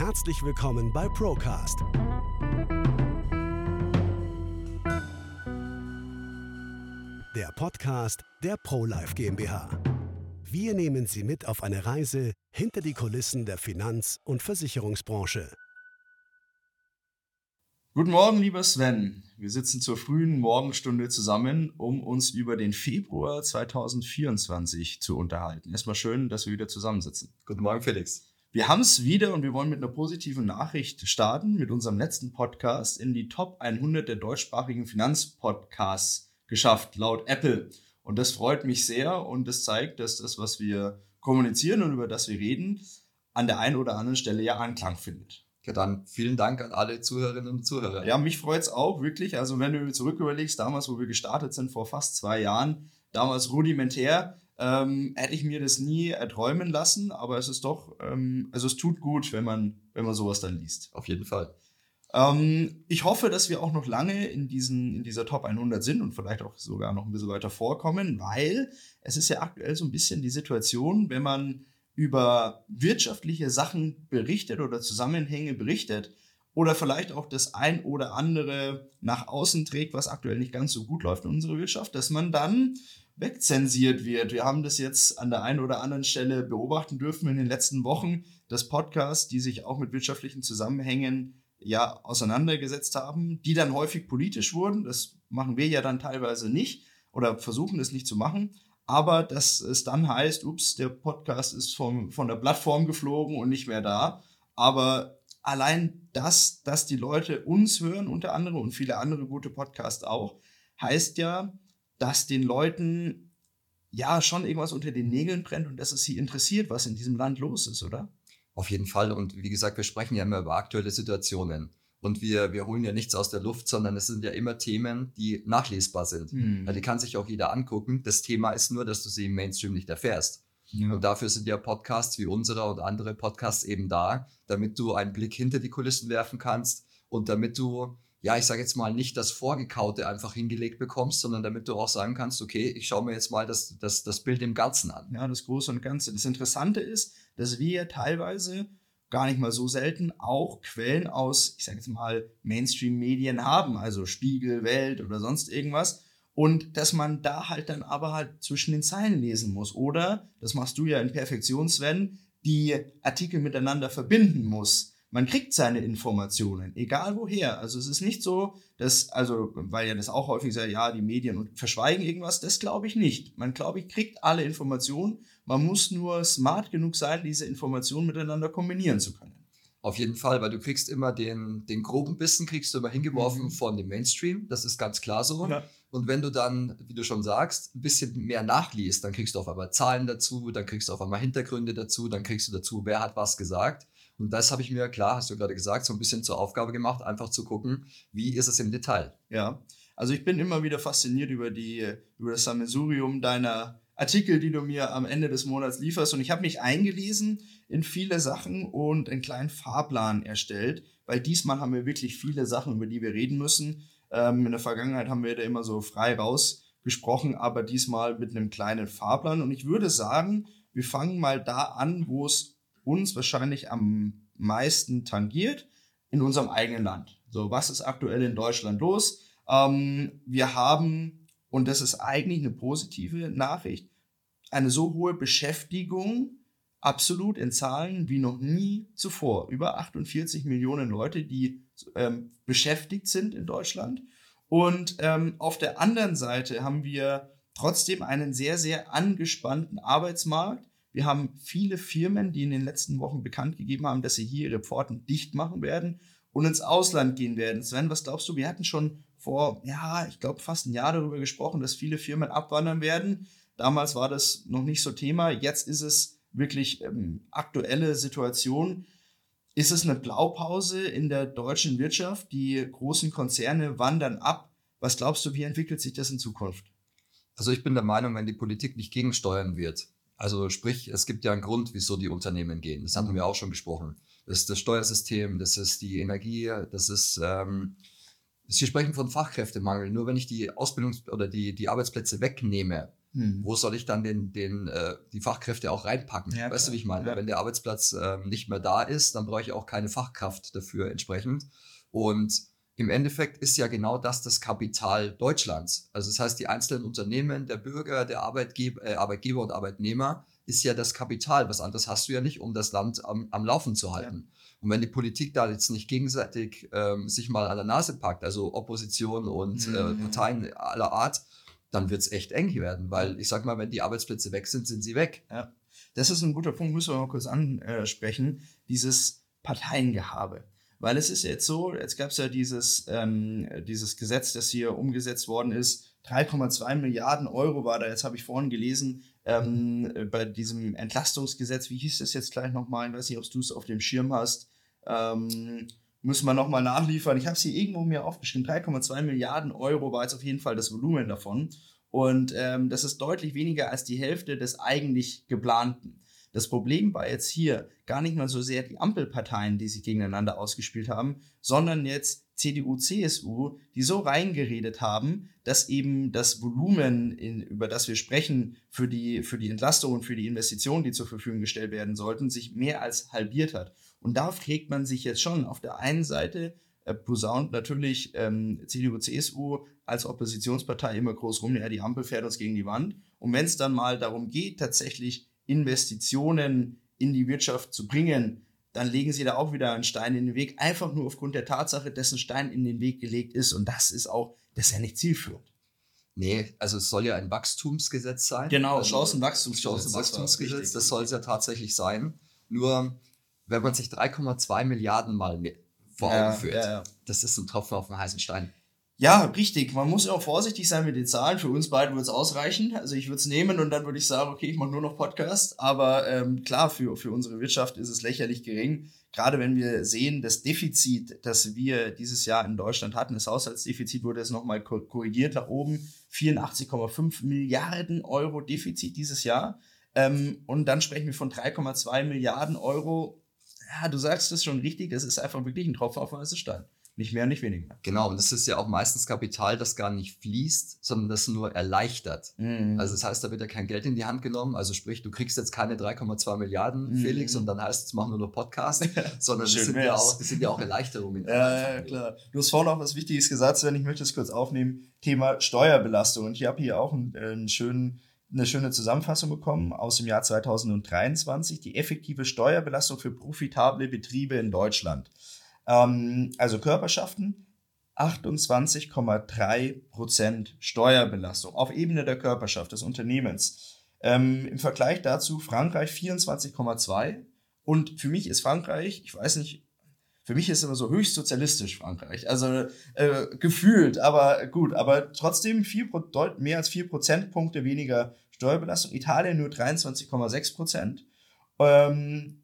herzlich willkommen bei Procast. Der Podcast der ProLife GmbH. Wir nehmen Sie mit auf eine Reise hinter die Kulissen der Finanz- und Versicherungsbranche. Guten Morgen, lieber Sven. Wir sitzen zur frühen Morgenstunde zusammen, um uns über den Februar 2024 zu unterhalten. Erstmal schön, dass wir wieder zusammensitzen. Guten Morgen, Felix. Wir haben es wieder und wir wollen mit einer positiven Nachricht starten, mit unserem letzten Podcast in die Top 100 der deutschsprachigen Finanzpodcasts geschafft, laut Apple. Und das freut mich sehr und das zeigt, dass das, was wir kommunizieren und über das wir reden, an der einen oder anderen Stelle ja Anklang findet. Ja, dann vielen Dank an alle Zuhörerinnen und Zuhörer. Ja, mich freut es auch wirklich. Also wenn du zurück überlegst, damals, wo wir gestartet sind, vor fast zwei Jahren, damals rudimentär, ähm, hätte ich mir das nie erträumen lassen, aber es ist doch, ähm, also es tut gut, wenn man, wenn man sowas dann liest. Auf jeden Fall. Ähm, ich hoffe, dass wir auch noch lange in, diesen, in dieser Top 100 sind und vielleicht auch sogar noch ein bisschen weiter vorkommen, weil es ist ja aktuell so ein bisschen die Situation, wenn man über wirtschaftliche Sachen berichtet oder Zusammenhänge berichtet oder vielleicht auch das ein oder andere nach außen trägt, was aktuell nicht ganz so gut läuft in unserer Wirtschaft, dass man dann wegzensiert wird. Wir haben das jetzt an der einen oder anderen Stelle beobachten dürfen in den letzten Wochen, dass Podcasts, die sich auch mit wirtschaftlichen Zusammenhängen ja auseinandergesetzt haben, die dann häufig politisch wurden. Das machen wir ja dann teilweise nicht oder versuchen es nicht zu machen aber dass es dann heißt, ups, der Podcast ist vom, von der Plattform geflogen und nicht mehr da. Aber allein das, dass die Leute uns hören, unter anderem und viele andere gute Podcasts auch, heißt ja, dass den Leuten ja schon irgendwas unter den Nägeln brennt und dass es sie interessiert, was in diesem Land los ist, oder? Auf jeden Fall. Und wie gesagt, wir sprechen ja immer über aktuelle Situationen. Und wir, wir holen ja nichts aus der Luft, sondern es sind ja immer Themen, die nachlesbar sind. Mhm. Ja, die kann sich auch jeder angucken. Das Thema ist nur, dass du sie im Mainstream nicht erfährst. Ja. Und dafür sind ja Podcasts wie unserer und andere Podcasts eben da, damit du einen Blick hinter die Kulissen werfen kannst und damit du, ja, ich sage jetzt mal, nicht das Vorgekaute einfach hingelegt bekommst, sondern damit du auch sagen kannst, okay, ich schaue mir jetzt mal das, das, das Bild im Ganzen an. Ja, das Große und Ganze. Das Interessante ist, dass wir teilweise gar nicht mal so selten auch Quellen aus, ich sage jetzt mal, Mainstream-Medien haben, also Spiegel, Welt oder sonst irgendwas. Und dass man da halt dann aber halt zwischen den Zeilen lesen muss. Oder, das machst du ja in Perfektion, Sven, die Artikel miteinander verbinden muss. Man kriegt seine Informationen, egal woher. Also es ist nicht so, dass, also, weil ja das auch häufig sagt, ja, die Medien verschweigen irgendwas, das glaube ich nicht. Man, glaube ich, kriegt alle Informationen man muss nur smart genug sein, diese Informationen miteinander kombinieren zu können. Auf jeden Fall, weil du kriegst immer den, den groben Bissen, kriegst du immer hingeworfen mhm. von dem Mainstream. Das ist ganz klar so. Ja. Und wenn du dann, wie du schon sagst, ein bisschen mehr nachliest, dann kriegst du auf einmal Zahlen dazu, dann kriegst du auf einmal Hintergründe dazu, dann kriegst du dazu, wer hat was gesagt. Und das habe ich mir, klar, hast du gerade gesagt, so ein bisschen zur Aufgabe gemacht, einfach zu gucken, wie ist es im Detail. Ja, also ich bin immer wieder fasziniert über, die, über das Sammelsurium deiner Artikel, die du mir am Ende des Monats lieferst. Und ich habe mich eingelesen in viele Sachen und einen kleinen Fahrplan erstellt, weil diesmal haben wir wirklich viele Sachen, über die wir reden müssen. Ähm, in der Vergangenheit haben wir da immer so frei rausgesprochen, aber diesmal mit einem kleinen Fahrplan. Und ich würde sagen, wir fangen mal da an, wo es uns wahrscheinlich am meisten tangiert, in unserem eigenen Land. So, was ist aktuell in Deutschland los? Ähm, wir haben und das ist eigentlich eine positive Nachricht, eine so hohe Beschäftigung absolut in Zahlen wie noch nie zuvor. Über 48 Millionen Leute, die ähm, beschäftigt sind in Deutschland. Und ähm, auf der anderen Seite haben wir trotzdem einen sehr, sehr angespannten Arbeitsmarkt. Wir haben viele Firmen, die in den letzten Wochen bekannt gegeben haben, dass sie hier ihre Pforten dicht machen werden und ins Ausland gehen werden. Sven, was glaubst du? Wir hatten schon vor, ja, ich glaube, fast ein Jahr darüber gesprochen, dass viele Firmen abwandern werden. Damals war das noch nicht so Thema. Jetzt ist es wirklich ähm, aktuelle Situation. Ist es eine Blaupause in der deutschen Wirtschaft? Die großen Konzerne wandern ab. Was glaubst du, wie entwickelt sich das in Zukunft? Also ich bin der Meinung, wenn die Politik nicht gegensteuern wird, also sprich, es gibt ja einen Grund, wieso die Unternehmen gehen. Das haben wir auch schon besprochen. Das ist das Steuersystem, das ist die Energie, das ist ähm, Sie sprechen von Fachkräftemangel. Nur wenn ich die Ausbildungs- oder die, die Arbeitsplätze wegnehme, Hm. Wo soll ich dann den, den, äh, die Fachkräfte auch reinpacken? Ja, weißt du, wie ich meine? Ja. Wenn der Arbeitsplatz äh, nicht mehr da ist, dann brauche ich auch keine Fachkraft dafür entsprechend. Und im Endeffekt ist ja genau das das Kapital Deutschlands. Also das heißt, die einzelnen Unternehmen, der Bürger, der Arbeitgeber, äh, Arbeitgeber und Arbeitnehmer ist ja das Kapital. Was anderes hast du ja nicht, um das Land am, am Laufen zu halten. Ja. Und wenn die Politik da jetzt nicht gegenseitig ähm, sich mal an der Nase packt, also Opposition und äh, mhm. äh, Parteien aller Art, dann wird es echt eng werden, weil ich sag mal, wenn die Arbeitsplätze weg sind, sind sie weg. Ja. Das ist ein guter Punkt, müssen wir mal kurz ansprechen, dieses Parteiengehabe. Weil es ist jetzt so, jetzt gab es ja dieses, ähm, dieses Gesetz, das hier umgesetzt worden ist. 3,2 Milliarden Euro war da, jetzt habe ich vorhin gelesen, ähm, bei diesem Entlastungsgesetz, wie hieß das jetzt gleich nochmal? Ich weiß nicht, ob du es auf dem Schirm hast. Ähm, müssen wir nochmal nachliefern. Ich habe es hier irgendwo mir aufgeschrieben. 3,2 Milliarden Euro war jetzt auf jeden Fall das Volumen davon. Und ähm, das ist deutlich weniger als die Hälfte des eigentlich geplanten. Das Problem war jetzt hier gar nicht mal so sehr die Ampelparteien, die sich gegeneinander ausgespielt haben, sondern jetzt CDU, CSU, die so reingeredet haben, dass eben das Volumen, in, über das wir sprechen, für die, für die Entlastung und für die Investitionen, die zur Verfügung gestellt werden sollten, sich mehr als halbiert hat. Und da fragt man sich jetzt schon auf der einen Seite, äh, posaunt natürlich ähm, CDU, CSU als Oppositionspartei immer groß rum, ja, die Ampel fährt uns gegen die Wand. Und wenn es dann mal darum geht, tatsächlich Investitionen in die Wirtschaft zu bringen, dann legen sie da auch wieder einen Stein in den Weg, einfach nur aufgrund der Tatsache, dass ein Stein in den Weg gelegt ist. Und das ist auch, das ist ja nicht zielführend. Nee, also es soll ja ein Wachstumsgesetz sein. Genau, also Chancenwachstumsgesetz. Chancenwachstumsgesetz, das soll es ja tatsächlich sein. Nur, wenn man sich 3,2 Milliarden mal vor Augen ja, führt, ja, ja. das ist ein Tropfen auf den heißen Stein. Ja, richtig. Man muss auch vorsichtig sein mit den Zahlen. Für uns beide würde es ausreichen. Also ich würde es nehmen und dann würde ich sagen, okay, ich mache nur noch Podcast. Aber ähm, klar, für, für unsere Wirtschaft ist es lächerlich gering. Gerade wenn wir sehen, das Defizit, das wir dieses Jahr in Deutschland hatten, das Haushaltsdefizit wurde jetzt nochmal korrigiert nach oben. 84,5 Milliarden Euro Defizit dieses Jahr. Ähm, und dann sprechen wir von 3,2 Milliarden Euro. Ja, du sagst es schon richtig, das ist einfach wirklich ein Tropfen auf den heißen Stein. Nicht mehr, nicht weniger. Genau, und das ist ja auch meistens Kapital, das gar nicht fließt, sondern das nur erleichtert. Mhm. Also das heißt, da wird ja kein Geld in die Hand genommen. Also sprich, du kriegst jetzt keine 3,2 Milliarden, mhm. Felix, und dann heißt es, mach nur noch Podcast, sondern das sind, ja auch, das sind ja auch Erleichterungen. ja, ja, klar. Du hast vorhin auch was Wichtiges gesagt, Sven, ich möchte es kurz aufnehmen. Thema Steuerbelastung. Und ich habe hier auch einen, einen schönen eine schöne Zusammenfassung bekommen aus dem Jahr 2023, die effektive Steuerbelastung für profitable Betriebe in Deutschland. Ähm, also Körperschaften 28,3% Steuerbelastung auf Ebene der Körperschaft des Unternehmens. Ähm, Im Vergleich dazu Frankreich 24,2% und für mich ist Frankreich, ich weiß nicht, für mich ist es immer so höchst sozialistisch Frankreich, also äh, gefühlt, aber gut, aber trotzdem viel, mehr als 4 Prozentpunkte weniger Steuerbelastung. Italien nur 23,6 Prozent. Ähm,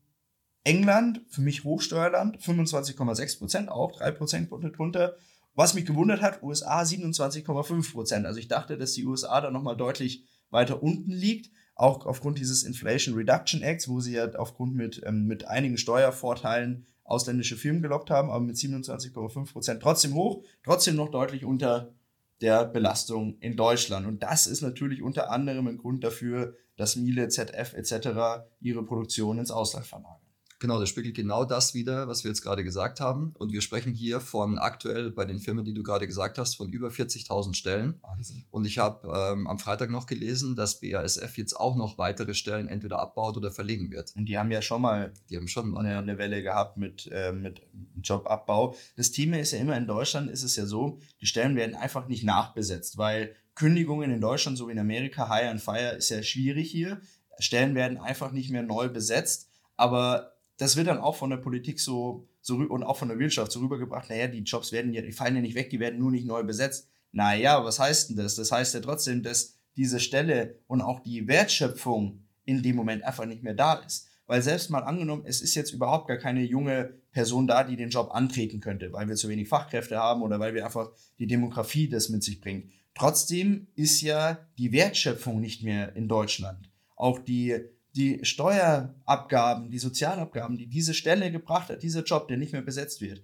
England, für mich Hochsteuerland, 25,6 Prozent, auch 3 Prozentpunkte drunter. Was mich gewundert hat, USA 27,5 Prozent. Also ich dachte, dass die USA da nochmal deutlich weiter unten liegt, auch aufgrund dieses Inflation Reduction Acts, wo sie ja aufgrund mit, ähm, mit einigen Steuervorteilen ausländische Firmen gelockt haben, aber mit 27,5 Prozent trotzdem hoch, trotzdem noch deutlich unter der Belastung in Deutschland. Und das ist natürlich unter anderem ein Grund dafür, dass Miele, ZF etc. ihre Produktion ins Ausland verlagern. Genau, das spiegelt genau das wieder, was wir jetzt gerade gesagt haben. Und wir sprechen hier von aktuell bei den Firmen, die du gerade gesagt hast, von über 40.000 Stellen. Wahnsinn. Und ich habe ähm, am Freitag noch gelesen, dass BASF jetzt auch noch weitere Stellen entweder abbaut oder verlegen wird. Und die haben ja schon mal, die haben schon mal eine, eine Welle gehabt mit, äh, mit Jobabbau. Das Thema ist ja immer in Deutschland ist es ja so, die Stellen werden einfach nicht nachbesetzt, weil Kündigungen in Deutschland, so wie in Amerika, Hire and Fire, ist ja schwierig hier. Stellen werden einfach nicht mehr neu besetzt. Aber das wird dann auch von der Politik so, so und auch von der Wirtschaft so rübergebracht, naja, die Jobs werden ja, die fallen ja nicht weg, die werden nur nicht neu besetzt. Naja, was heißt denn das? Das heißt ja trotzdem, dass diese Stelle und auch die Wertschöpfung in dem Moment einfach nicht mehr da ist. Weil selbst mal angenommen, es ist jetzt überhaupt gar keine junge Person da, die den Job antreten könnte, weil wir zu wenig Fachkräfte haben oder weil wir einfach die Demografie das mit sich bringt. Trotzdem ist ja die Wertschöpfung nicht mehr in Deutschland. Auch die die Steuerabgaben, die Sozialabgaben, die diese Stelle gebracht hat, dieser Job, der nicht mehr besetzt wird,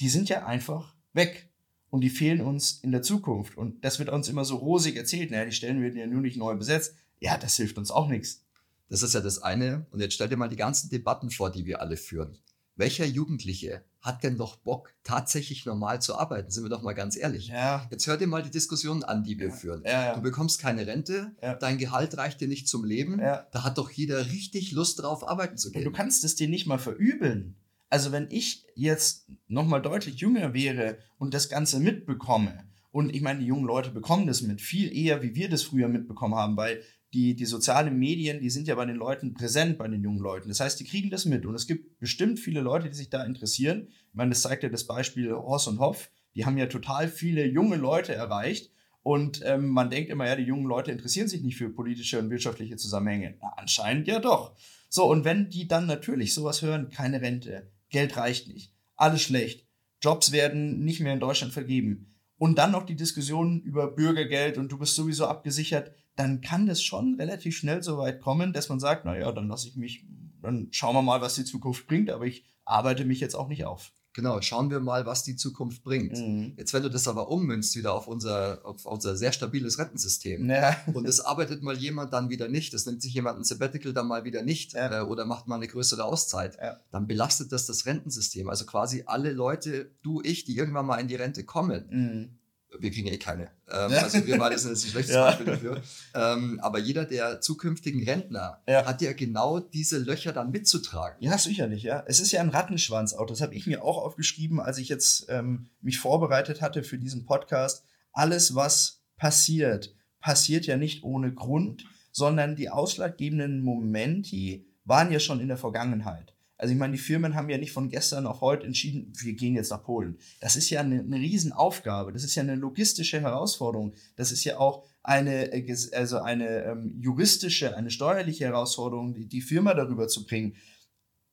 die sind ja einfach weg. und die fehlen uns in der Zukunft. Und das wird uns immer so rosig erzählt. Naja, die Stellen werden ja nur nicht neu besetzt. Ja, das hilft uns auch nichts. Das ist ja das eine. Und jetzt stell dir mal die ganzen Debatten vor, die wir alle führen. Welcher Jugendliche hat denn doch Bock, tatsächlich normal zu arbeiten? Sind wir doch mal ganz ehrlich. Ja. Jetzt hör dir mal die Diskussion an, die wir Ja. führen. Ja. Du bekommst keine Rente, dein Gehalt reicht dir nicht zum Leben. Da hat doch jeder richtig Lust drauf, arbeiten zu Und gehen. du kannst es dir nicht mal verübeln. Also wenn ich jetzt noch mal deutlich jünger wäre und das Ganze mitbekomme, und ich meine, die jungen Leute bekommen das mit, viel eher, wie wir das früher mitbekommen haben, weil die, die sozialen Medien, die sind ja bei den Leuten präsent, bei den jungen Leuten. Das heißt, die kriegen das mit. Und es gibt bestimmt viele Leute, die sich da interessieren. Ich meine, das zeigt ja das Beispiel Horst und Hoff. Die haben ja total viele junge Leute erreicht. Und ähm, man denkt immer, ja, die jungen Leute interessieren sich nicht für politische und wirtschaftliche Zusammenhänge. Na, anscheinend ja doch. So, und wenn die dann natürlich sowas hören, keine Rente, Geld reicht nicht, alles schlecht, Jobs werden nicht mehr in Deutschland vergeben und dann noch die Diskussion über Bürgergeld und du bist sowieso abgesichert, dann kann das schon relativ schnell so weit kommen, dass man sagt, naja, dann lasse ich mich, dann schauen wir mal, was die Zukunft bringt, aber ich arbeite mich jetzt auch nicht auf. Genau, schauen wir mal, was die Zukunft bringt. Mhm. Jetzt, wenn du das aber ummünzt wieder auf unser, auf unser sehr stabiles Rentensystem Ja. und es arbeitet mal jemand dann wieder nicht, es nimmt sich jemand ein Sabbatical dann mal wieder nicht Ja. äh, oder macht mal eine größere Auszeit, Ja. dann belastet das das Rentensystem. Also quasi alle Leute, du, ich, die irgendwann mal in die Rente kommen, Mhm. Wir kriegen eh keine. Ähm, also wir beide sind jetzt ein schlechtes Ja. Beispiel dafür. Ähm, aber jeder der zukünftigen Rentner Ja. hat ja genau diese Löcher dann mitzutragen. Ja, sicherlich, ja. Es ist ja ein Rattenschwanz auch. Das habe ich mir auch aufgeschrieben, als ich jetzt ähm, mich vorbereitet hatte für diesen Podcast. Alles, was passiert, passiert ja nicht ohne Grund, sondern die ausschlaggebenden Momenti waren ja schon in der Vergangenheit. Also ich meine, die Firmen haben ja nicht von gestern auf heute entschieden, wir gehen jetzt nach Polen. Das ist ja eine, eine Riesenaufgabe. Das ist ja eine logistische Herausforderung. Das ist ja auch eine, äh, also eine ähm, juristische, eine steuerliche Herausforderung, die, die Firma darüber zu bringen.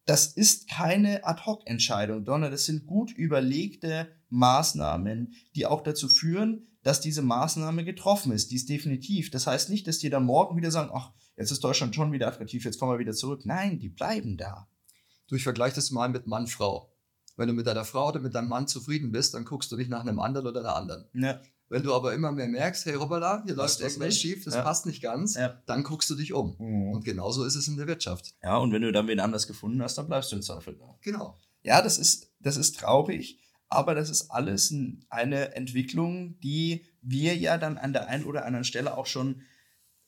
Das ist keine Ad-Hoc-Entscheidung, sondern das sind gut überlegte Maßnahmen, die auch dazu führen, dass diese Maßnahme getroffen ist. Die ist definitiv. Das heißt nicht, dass die dann morgen wieder sagen, ach, jetzt ist Deutschland schon wieder attraktiv, jetzt kommen wir wieder zurück. Nein, die bleiben da. Du, ich vergleiche das mal mit Mann-Frau. Wenn du mit deiner Frau oder mit deinem Mann zufrieden bist, dann guckst du nicht nach einem anderen oder einer anderen. Ja. Wenn du aber immer mehr merkst, hey Robala, hier läuft irgendwas nicht? schief, das Ja. passt nicht ganz, Ja. dann guckst du dich um. Und genauso ist es in der Wirtschaft. ja, und wenn du dann wen anders gefunden hast, dann bleibst du im Zweifel da. Genau. Ja, das ist, das ist traurig, aber das ist alles eine Entwicklung, die wir ja dann an der einen oder anderen Stelle auch schon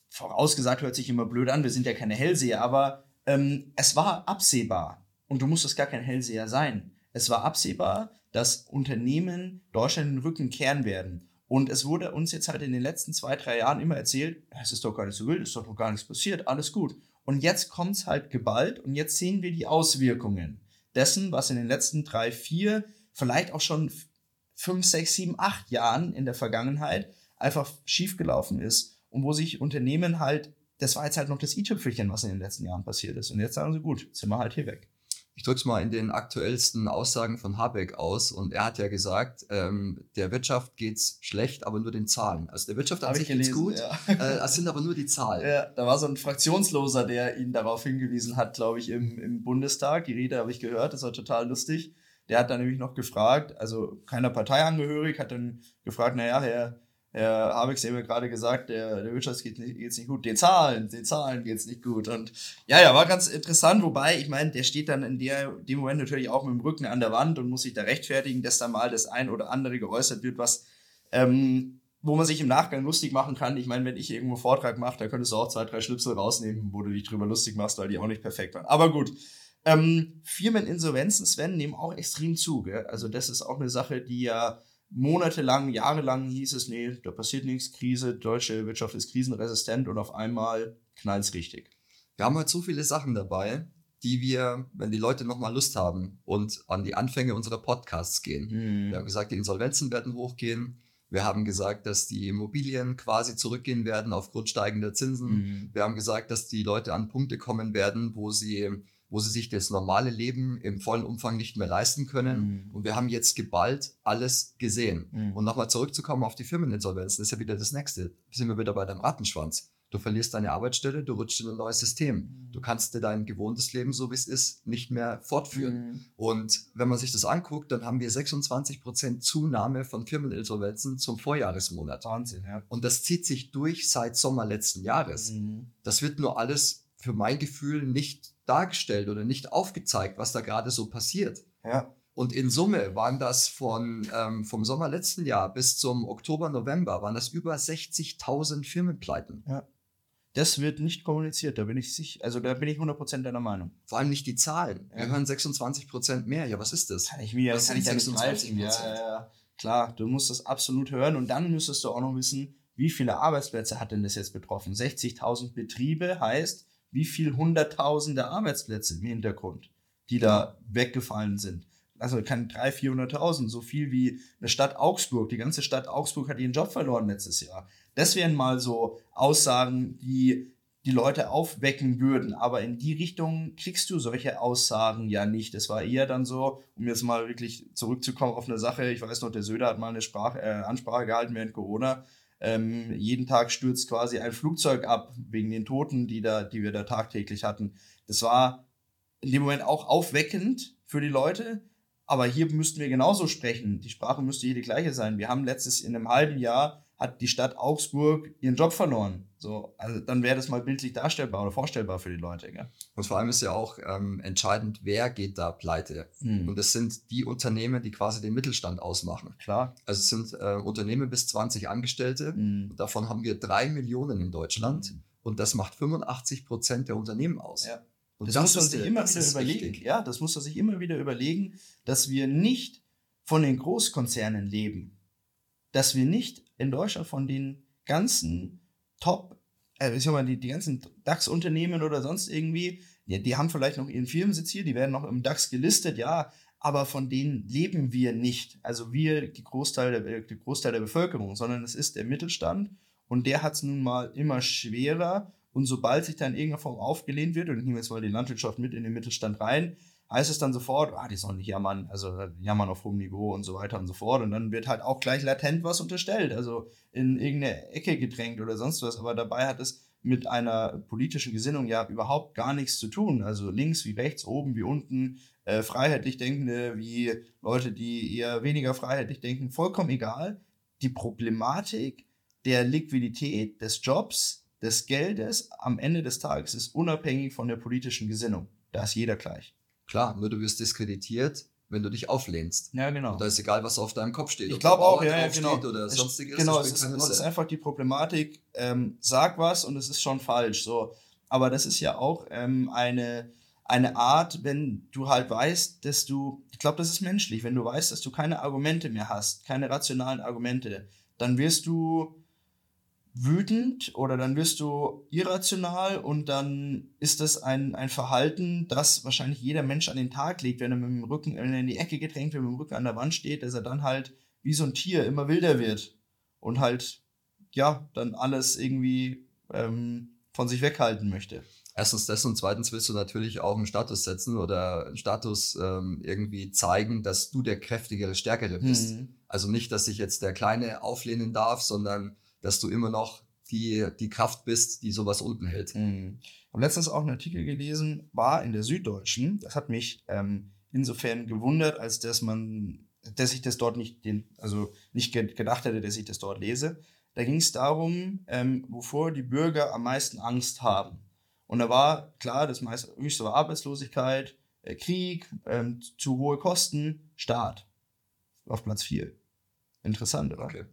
vorausgesagt, hört sich immer blöd an, wir sind ja keine Hellseher, aber ähm, es war absehbar und du musstest gar kein Hellseher sein. Es war absehbar, dass Unternehmen Deutschland den Rücken kehren werden. Und es wurde uns jetzt halt in den letzten zwei, drei Jahren immer erzählt, "Ja, es ist doch gar nicht so wild, es ist doch noch gar nichts passiert, alles gut. Und jetzt kommt es halt geballt und jetzt sehen wir die Auswirkungen dessen, was in den letzten drei, vier, vielleicht auch schon fünf, sechs, sieben, acht Jahren in der Vergangenheit einfach schiefgelaufen ist und wo sich Unternehmen halt, das war jetzt halt noch das i-Tüpfelchen, was in den letzten Jahren passiert ist. Und jetzt sagen sie, gut, sind wir halt hier weg. Ich drücke es mal in den aktuellsten Aussagen von Habeck aus und er hat ja gesagt, ähm, der Wirtschaft geht's schlecht, aber nur den Zahlen. Also der Wirtschaft an sich geht's gut, ja. äh, es sind aber nur die Zahlen. Ja, da war so ein Fraktionsloser, der ihn darauf hingewiesen hat, glaube ich, im, im Bundestag. Die Rede habe ich gehört, das war total lustig. Der hat dann nämlich noch gefragt, also keiner Partei angehörig, hat dann gefragt, naja, Herr, Habeck, Sie haben ja gerade gesagt, der, der Wirtschaft geht geht's nicht gut. Den Zahlen, den Zahlen geht's nicht gut. Und ja, ja, war ganz interessant, wobei, ich meine, der steht dann in der, dem Moment natürlich auch mit dem Rücken an der Wand und muss sich da rechtfertigen, dass da mal das ein oder andere geäußert wird, was ähm, wo man sich im Nachgang lustig machen kann. Ich meine, wenn ich irgendwo einen Vortrag mache, da könntest du auch zwei, drei Schlüpsel rausnehmen, wo du dich drüber lustig machst, weil die auch nicht perfekt waren. Aber gut. Ähm, Firmeninsolvenzen, Sven, nehmen auch extrem zu. Gell? Also das ist auch eine Sache, die ja monatelang, jahrelang hieß es, nee, da passiert nichts, Krise, deutsche Wirtschaft ist krisenresistent und auf einmal knallt's richtig. Wir haben heute so viele Sachen dabei, die wir, wenn die Leute nochmal Lust haben und an die Anfänge unserer Podcasts gehen. Wir haben gesagt, die Insolvenzen werden hochgehen. Wir haben gesagt, dass die Immobilien quasi zurückgehen werden aufgrund steigender Zinsen. Mhm. Wir haben gesagt, dass die Leute an Punkte kommen werden, wo sie, wo sie sich das normale Leben im vollen Umfang nicht mehr leisten können. Mhm. Und wir haben jetzt geballt alles gesehen. Mhm. Und nochmal zurückzukommen auf die Firmeninsolvenzen, ist ja wieder das nächste. Sind wir wieder bei dem Rattenschwanz. Du verlierst deine Arbeitsstelle, du rutschst in ein neues System. Du kannst dir dein gewohntes Leben, so wie es ist, nicht mehr fortführen. Mhm. Und wenn man sich das anguckt, dann haben wir 26 Prozent Zunahme von Firmeninsolvenzen zum Vorjahresmonat. Wahnsinn, ja. Und das zieht sich durch seit Sommer letzten Jahres. Mhm. Das wird nur alles für mein Gefühl nicht dargestellt oder nicht aufgezeigt, was da gerade so passiert. Ja. Und in Summe waren das von, ähm, vom Sommer letzten Jahr bis zum Oktober, November, waren das über 60.000 Firmenpleiten. Das wird nicht kommuniziert, da bin ich sicher, also da bin ich 100% deiner Meinung. Vor allem nicht die Zahlen. Wir Ja. hören 26 Prozent mehr. Ja, was ist das? Kann ich mir Das kann ich sind ja nicht 26%. greifen. Ja, ja, ja. Klar, du musst das absolut hören und dann müsstest du auch noch wissen, wie viele Arbeitsplätze hat denn das jetzt betroffen? 60.000 Betriebe heißt, wie viel hunderttausende Arbeitsplätze im Hintergrund, die da weggefallen sind. Also kann 300.000, 400.000, so viel wie eine Stadt Augsburg. Die ganze Stadt Augsburg hat ihren Job verloren letztes Jahr. Das wären mal so Aussagen, die die Leute aufwecken würden. Aber in die Richtung kriegst du solche Aussagen ja nicht. Es war eher dann so, um jetzt mal wirklich zurückzukommen auf eine Sache. Ich weiß noch, der Söder hat mal eine Sprache, äh, Ansprache gehalten während Corona. Ähm, jeden Tag stürzt quasi ein Flugzeug ab wegen den Toten, die da, die wir da tagtäglich hatten. Das war in dem Moment auch aufweckend für die Leute. Aber hier müssten wir genauso sprechen. Die Sprache müsste hier die gleiche sein. Wir haben letztes in einem halben Jahr hat die Stadt Augsburg ihren Job verloren. So, also dann wäre das mal bildlich darstellbar oder vorstellbar für die Leute. Gell? Und vor allem ist ja auch ähm, entscheidend, wer geht da pleite. Hm. Und das sind die Unternehmen, die quasi den Mittelstand ausmachen. Klar. Also es sind äh, Unternehmen bis 20 Angestellte. Hm. Davon haben wir drei Millionen in Deutschland. Mhm. Und das macht 85 Prozent der Unternehmen aus. Ja. Und Das, muss man sich immer das wieder überlegen. wichtig. Ja, das muss man sich immer wieder überlegen, dass wir nicht von den Großkonzernen leben. Dass wir nicht in Deutschland von den ganzen Top, äh, ich sag mal, die, die ganzen DAX-Unternehmen oder sonst irgendwie, die, die haben vielleicht noch ihren Firmensitz hier, die werden noch im DAX gelistet, ja, aber von denen leben wir nicht. Also wir, die Großteil der, der Großteil der Bevölkerung, sondern es ist der Mittelstand und der hat es nun mal immer schwerer. Und sobald sich dann in irgendeiner Form aufgelehnt wird, und ich nehme jetzt mal die Landwirtschaft mit in den Mittelstand rein, heißt es dann sofort, ah, die sollen nicht jammern, also jammern auf hohem Niveau und so weiter und so fort. Und dann wird halt auch gleich latent was unterstellt, also in irgendeine Ecke gedrängt oder sonst was. Aber dabei hat es mit einer politischen Gesinnung ja überhaupt gar nichts zu tun. Also links wie rechts, oben wie unten, äh, freiheitlich Denkende wie Leute, die eher weniger freiheitlich denken, vollkommen egal. Die Problematik der Liquidität des Jobs, des Geldes am Ende des Tages ist unabhängig von der politischen Gesinnung. Da ist jeder gleich. Klar, nur du wirst diskreditiert, wenn du dich auflehnst. Ja, genau. Und da ist egal, was auf deinem Kopf steht. Ich glaube auch, ja, genau. Oder Es- sonstiges. Genau, das es ist, es ist einfach die Problematik, ähm, sag was und es ist schon falsch. So. Aber das ist ja auch ähm, eine, eine Art, wenn du halt weißt, dass du, ich glaube, das ist menschlich, wenn du weißt, dass du keine Argumente mehr hast, keine rationalen Argumente, dann wirst du wütend oder dann wirst du irrational und dann ist das ein, ein Verhalten, das wahrscheinlich jeder Mensch an den Tag legt, wenn er mit dem Rücken, wenn er in die Ecke gedrängt wird, mit dem Rücken an der Wand steht, dass er dann halt wie so ein Tier immer wilder wird und halt, ja, dann alles irgendwie ähm, von sich weghalten möchte. Erstens das und zweitens willst du natürlich auch einen Status setzen oder einen Status ähm, irgendwie zeigen, dass du der kräftigere, stärkere bist. Mhm. Also nicht, dass sich jetzt der Kleine auflehnen darf, sondern dass du immer noch die, die Kraft bist, die sowas unten hält. Mhm. Ich habe letztens auch einen Artikel gelesen, war in der Süddeutschen. Das hat mich ähm, insofern gewundert, als dass man, dass ich das dort nicht, den, also nicht ge- gedacht hätte, dass ich das dort lese. Da ging es darum, ähm, wovor die Bürger am meisten Angst haben. Und da war klar, das meiste höchste war Arbeitslosigkeit, äh, Krieg, ähm, zu hohe Kosten, Staat. Auf Platz 4. Interessant, oder? Okay.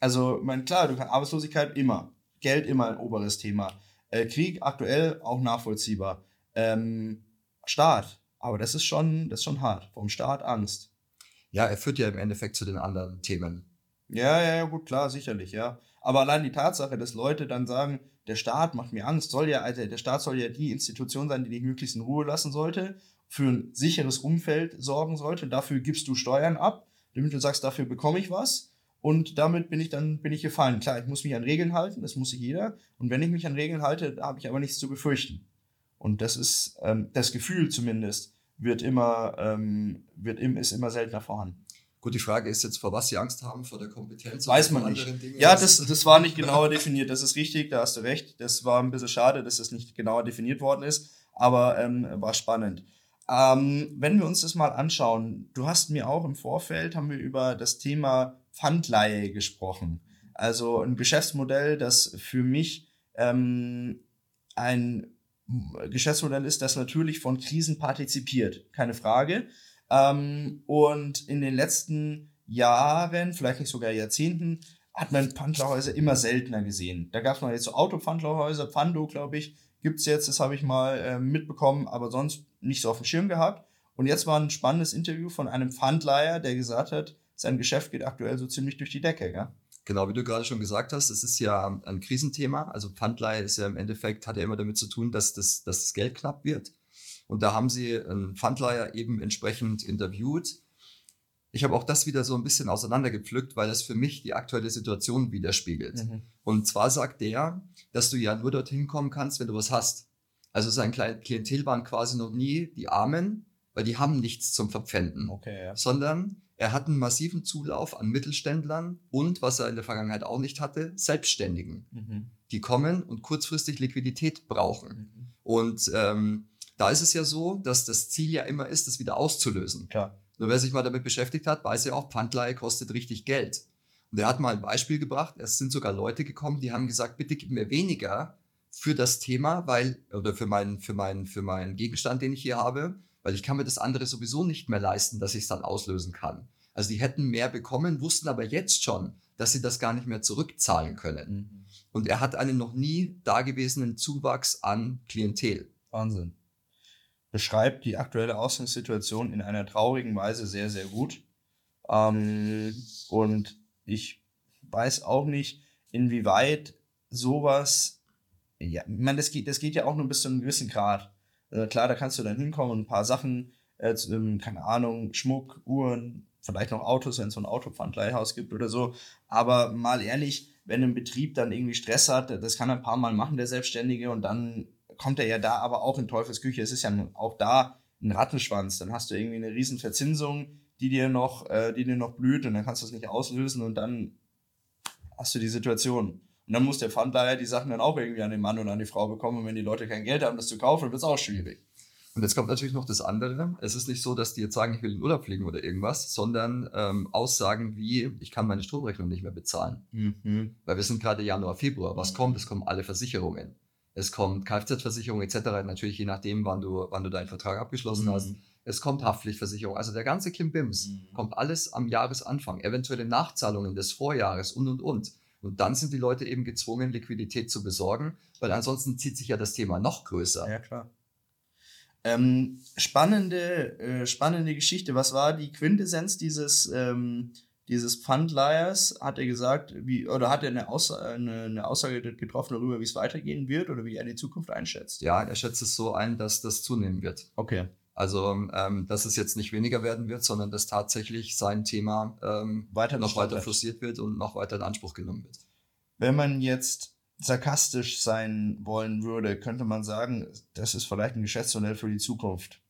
Also, ich meine, klar, du kannst Arbeitslosigkeit immer. Geld immer ein oberes Thema. Äh, Krieg aktuell auch nachvollziehbar. Ähm, Staat, aber das ist schon, das ist schon hart. Vom Staat Angst. Ja, er führt ja im Endeffekt zu den anderen Themen. Ja, ja, ja, gut, klar, sicherlich, ja. Aber allein die Tatsache, dass Leute dann sagen, der Staat macht mir Angst, soll ja, also der Staat soll ja die Institution sein, die dich möglichst in Ruhe lassen sollte, für ein sicheres Umfeld sorgen sollte. Dafür gibst du Steuern ab, damit du sagst, dafür bekomme ich was. Und damit bin ich dann, bin ich gefallen. Klar, ich muss mich an Regeln halten, das muss sich jeder. Und wenn ich mich an Regeln halte, habe ich aber nichts zu befürchten. Und das ist, ähm, das Gefühl zumindest, wird immer, ähm, wird im, ist immer seltener vorhanden. Gut, die Frage ist jetzt, vor was sie Angst haben, vor der Kompetenz. Weiß man nicht. Ja, das, das war nicht genauer definiert. Das ist richtig, da hast du recht. Das war ein bisschen schade, dass das nicht genauer definiert worden ist, aber ähm, war spannend. Ähm, wenn wir uns das mal anschauen, du hast mir auch im Vorfeld, haben wir über das Thema Pfandleihe gesprochen. Also ein Geschäftsmodell, das für mich ähm, ein Geschäftsmodell ist, das natürlich von Krisen partizipiert, keine Frage. Ähm, und in den letzten Jahren, vielleicht nicht sogar Jahrzehnten, hat man Pfandlerhäuser immer seltener gesehen. Da gab es mal jetzt so Autopfandlerhäuser, Pfando, glaube ich, gibt es jetzt, das habe ich mal äh, mitbekommen, aber sonst nicht so auf dem Schirm gehabt. Und jetzt war ein spannendes Interview von einem Pfandleiher, der gesagt hat, sein Geschäft geht aktuell so ziemlich durch die Decke. Gell? Genau, wie du gerade schon gesagt hast, es ist ja ein Krisenthema. Also Pfandleihe ist ja im Endeffekt, hat ja immer damit zu tun, dass das, dass das Geld knapp wird. Und da haben sie einen Pfandleiher eben entsprechend interviewt. Ich habe auch das wieder so ein bisschen auseinandergepflückt, weil das für mich die aktuelle Situation widerspiegelt. Mhm. Und zwar sagt der, dass du ja nur dorthin kommen kannst, wenn du was hast. Also sein Klientel waren quasi noch nie die Armen, weil die haben nichts zum Verpfänden. Okay, ja. Sondern er hat einen massiven Zulauf an Mittelständlern und, was er in der Vergangenheit auch nicht hatte, Selbstständigen. Mhm. Die kommen und kurzfristig Liquidität brauchen. Mhm. Und ähm, da ist es ja so, dass das Ziel ja immer ist, das wieder auszulösen. Klar. Nur wer sich mal damit beschäftigt hat, weiß ja auch, Pfandleihe kostet richtig Geld. Und er hat mal ein Beispiel gebracht, es sind sogar Leute gekommen, die haben gesagt, bitte gib mir weniger für das Thema, weil, oder für meinen, für meinen, für meinen Gegenstand, den ich hier habe, weil ich kann mir das andere sowieso nicht mehr leisten, dass ich es dann auslösen kann. Also die hätten mehr bekommen, wussten aber jetzt schon, dass sie das gar nicht mehr zurückzahlen können. Mhm. Und er hat einen noch nie dagewesenen Zuwachs an Klientel. Wahnsinn beschreibt die aktuelle Ausgangssituation in einer traurigen Weise sehr, sehr gut. Ähm, und ich weiß auch nicht, inwieweit sowas, ja, ich meine, das geht, das geht ja auch nur bis zu einem gewissen Grad. Äh, klar, da kannst du dann hinkommen und ein paar Sachen, äh, keine Ahnung, Schmuck, Uhren, vielleicht noch Autos, wenn es so ein Autopfandleihhaus gibt oder so. Aber mal ehrlich, wenn ein Betrieb dann irgendwie Stress hat, das kann er ein paar Mal machen, der Selbstständige, und dann kommt er ja da aber auch in Teufels Küche. Es ist ja auch da ein Rattenschwanz. Dann hast du irgendwie eine riesen Verzinsung, die dir noch, äh, die dir noch blüht und dann kannst du es nicht auslösen und dann hast du die Situation. Und dann muss der Pfandleiher die Sachen dann auch irgendwie an den Mann oder an die Frau bekommen. Und wenn die Leute kein Geld haben, das zu kaufen, wird es auch schwierig. Und jetzt kommt natürlich noch das andere. Es ist nicht so, dass die jetzt sagen, ich will in Urlaub fliegen oder irgendwas, sondern ähm, Aussagen wie, ich kann meine Stromrechnung nicht mehr bezahlen. Mhm. Weil wir sind gerade Januar, Februar. Was mhm. kommt? Es kommen alle Versicherungen es kommt Kfz-Versicherung etc., natürlich je nachdem, wann du, wann du deinen Vertrag abgeschlossen mhm. hast. Es kommt Haftpflichtversicherung, also der ganze Kimbims mhm. kommt alles am Jahresanfang, eventuelle Nachzahlungen des Vorjahres und und und. Und dann sind die Leute eben gezwungen, Liquidität zu besorgen, weil ansonsten zieht sich ja das Thema noch größer. Ja, klar. Ähm, spannende, äh, spannende Geschichte. Was war die Quintessenz dieses, ähm, dieses Pfandleihers hat er gesagt, wie, oder hat er eine, Aussage, eine, eine Aussage getroffen darüber, wie es weitergehen wird oder wie er die Zukunft einschätzt? Ja, er schätzt es so ein, dass das zunehmen wird. Okay. Also, ähm, dass es jetzt nicht weniger werden wird, sondern dass tatsächlich sein Thema ähm, weiter noch weiter forciert wird und noch weiter in Anspruch genommen wird. Wenn man jetzt sarkastisch sein wollen würde, könnte man sagen, das ist vielleicht ein Geschäftsmodell für die Zukunft.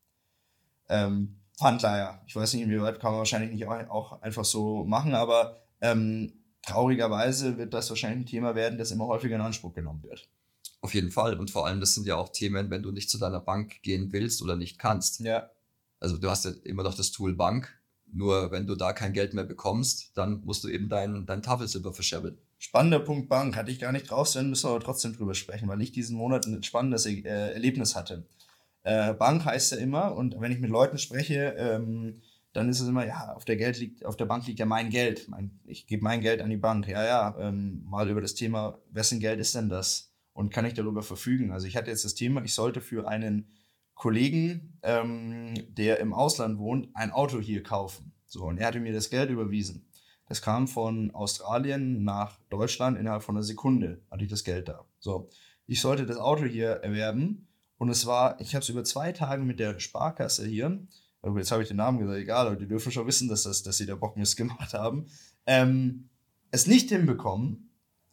Ähm, Pfandleiher. Ich weiß nicht, inwieweit kann man wahrscheinlich nicht auch einfach so machen, aber ähm, traurigerweise wird das wahrscheinlich ein Thema werden, das immer häufiger in Anspruch genommen wird. Auf jeden Fall. Und vor allem, das sind ja auch Themen, wenn du nicht zu deiner Bank gehen willst oder nicht kannst. Ja. Also du hast ja immer noch das Tool Bank. Nur wenn du da kein Geld mehr bekommst, dann musst du eben dein, dein Tafelsilber verscherbeln. Spannender Punkt Bank. Hatte ich gar nicht drauf, dann müssen wir aber trotzdem drüber sprechen, weil ich diesen Monat ein spannendes äh, Erlebnis hatte. Äh, Bank heißt ja immer, und wenn ich mit Leuten spreche, ähm, dann ist es immer, ja, auf der Geld liegt, auf der Bank liegt ja mein Geld. Mein, ich gebe mein Geld an die Bank. Ja, ja, ähm, mal über das Thema, wessen Geld ist denn das? Und kann ich darüber verfügen? Also ich hatte jetzt das Thema, ich sollte für einen Kollegen, ähm, der im Ausland wohnt, ein Auto hier kaufen. So, und er hatte mir das Geld überwiesen. Das kam von Australien nach Deutschland innerhalb von einer Sekunde, hatte ich das Geld da. So, ich sollte das Auto hier erwerben und es war, ich habe es über zwei Tage mit der Sparkasse hier, jetzt habe ich den Namen gesagt, egal, aber die dürfen schon wissen, dass, das, dass sie da Bockmist gemacht haben, ähm, es nicht hinbekommen,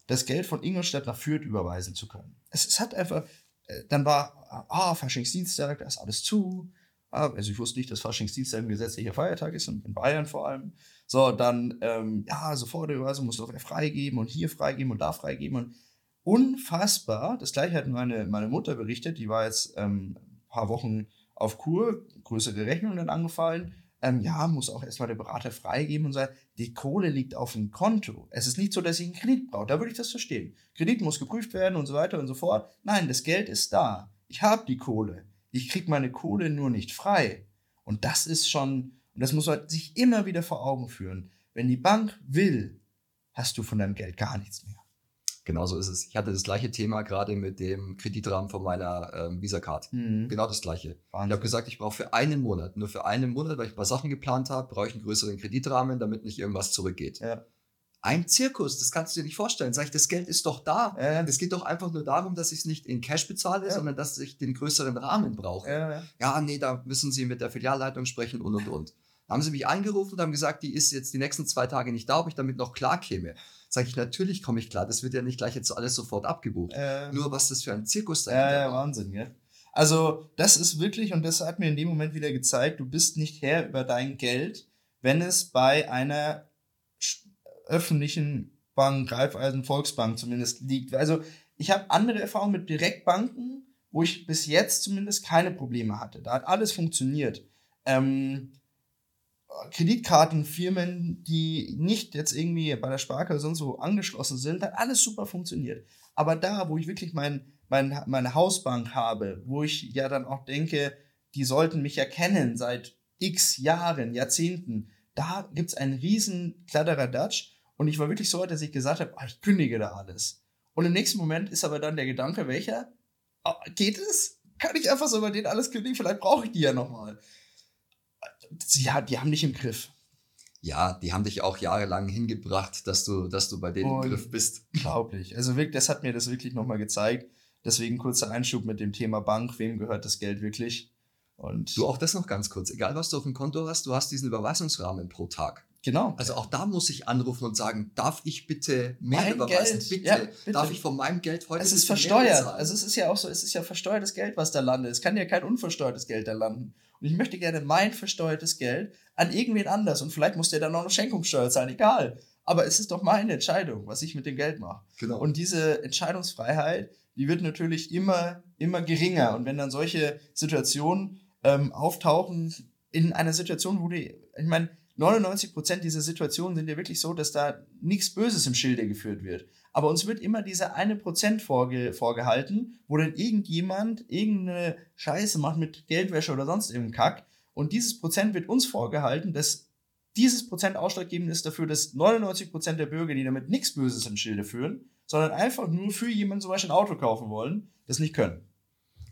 das Geld von Ingolstadt nach Fürth überweisen zu können. Es, es hat einfach, äh, dann war, ah, Faschingsdienstag, da ist alles zu, Ah, also ich wusste nicht, dass Faschingsdienstag ein gesetzlicher Feiertag ist, in Bayern vor allem. So, dann, ähm, ja, Sofortüberweisung musst du auch freigeben und hier freigeben und da freigeben. Und unfassbar, das gleiche hat meine, meine Mutter berichtet, die war jetzt ähm, ein paar Wochen auf Kur, größere Rechnungen dann angefallen. Ähm, ja, muss auch erstmal der Berater freigeben und sagen, die Kohle liegt auf dem Konto. Es ist nicht so, dass ich einen Kredit brauche. Da würde ich das verstehen. Kredit muss geprüft werden und so weiter und so fort. Nein, das Geld ist da. Ich habe die Kohle. Ich kriege meine Kohle nur nicht frei. Und das ist schon, und das muss man sich immer wieder vor Augen führen. Wenn die Bank will, hast du von deinem Geld gar nichts mehr. Genauso ist es. Ich hatte das gleiche Thema gerade mit dem Kreditrahmen von meiner ähm, Visa-Card. Mhm. Genau das gleiche. Wahnsinn. Ich habe gesagt, ich brauche für einen Monat, nur für einen Monat, weil ich ein paar Sachen geplant habe, brauche ich einen größeren Kreditrahmen, damit nicht irgendwas zurückgeht. Ja. Ein Zirkus, das kannst du dir nicht vorstellen. Sag ich, das Geld ist doch da. Ja. Es geht doch einfach nur darum, dass ich es nicht in Cash bezahle, Ja. sondern dass ich den größeren Rahmen brauche. Ja, ja. Nee, da müssen Sie mit der Filialleitung sprechen und und und. Da haben sie mich angerufen und haben gesagt, die ist jetzt die nächsten zwei Tage nicht da, ob ich damit noch klar käme. Sag ich, natürlich komme ich klar. Das wird ja nicht gleich jetzt alles sofort abgebucht. Äh, Nur was das für ein Zirkus Ja, dahinter ja, war. Wahnsinn, gell? Also, das ist wirklich, und das hat mir in dem Moment wieder gezeigt, du bist nicht Herr über dein Geld, wenn es bei einer öffentlichen Bank, Raiffeisen Volksbank zumindest liegt. Also, ich habe andere Erfahrungen mit Direktbanken, wo ich bis jetzt zumindest keine Probleme hatte. Da hat alles funktioniert. Ähm, Kreditkartenfirmen, die nicht jetzt irgendwie bei der Sparkasse sonst so angeschlossen sind, hat alles super funktioniert. Aber da, wo ich wirklich mein, mein, meine Hausbank habe, wo ich ja dann auch denke, die sollten mich ja kennen seit x Jahren, Jahrzehnten, da gibt's einen riesen Kladderadatsch. Und ich war wirklich so dass ich gesagt habe, ah, ich kündige da alles. Und im nächsten Moment ist aber dann der Gedanke, welcher? Ah, Geht es? Kann ich einfach so bei denen alles kündigen? Vielleicht brauche ich die ja nochmal. Sie, die haben dich im Griff. Ja, die haben dich auch jahrelang hingebracht, dass du, dass du bei denen Und- im Griff bist. Unglaublich. Also wirklich, das hat mir das wirklich nochmal gezeigt. Deswegen kurzer Einschub mit dem Thema Bank. Wem gehört das Geld wirklich? Und Du auch das noch ganz kurz. Egal, was du auf dem Konto hast, du hast diesen Überweisungsrahmen pro Tag. genau. Also auch da muss ich anrufen und sagen, darf ich bitte mehr Mein überweisen? Geld. Bitte. Ja, bitte. Darf ich von meinem Geld heute es ist versteuert. Also es ist ja auch so, es ist ja versteuertes Geld, was da landet. Es kann ja kein unversteuertes Geld da landen. Und ich möchte gerne mein versteuertes Geld an irgendwen anders. Und vielleicht muss der dann noch eine Schenkungssteuer zahlen, egal. Aber es ist doch meine Entscheidung, was ich mit dem Geld mache. genau. Und diese Entscheidungsfreiheit, die wird natürlich immer, immer geringer. Und wenn dann solche Situationen ähm, auftauchen, in einer Situation, wo die, ich meine, 99 Prozent dieser Situationen sind ja wirklich so, dass da nichts Böses im Schilde geführt wird. Aber uns wird immer dieser eine Prozent vorge vorgehalten, wo dann irgendjemand irgendeine Scheiße macht mit Geldwäsche oder sonst irgendeinem Kack. Und dieses Prozent wird uns vorgehalten, dass dieses Prozent ausschlaggebend ist dafür, dass 99 Prozent der Bürger, die damit nichts Böses im Schilde führen, sondern einfach nur für jemanden zum Beispiel ein Auto kaufen wollen, das nicht können.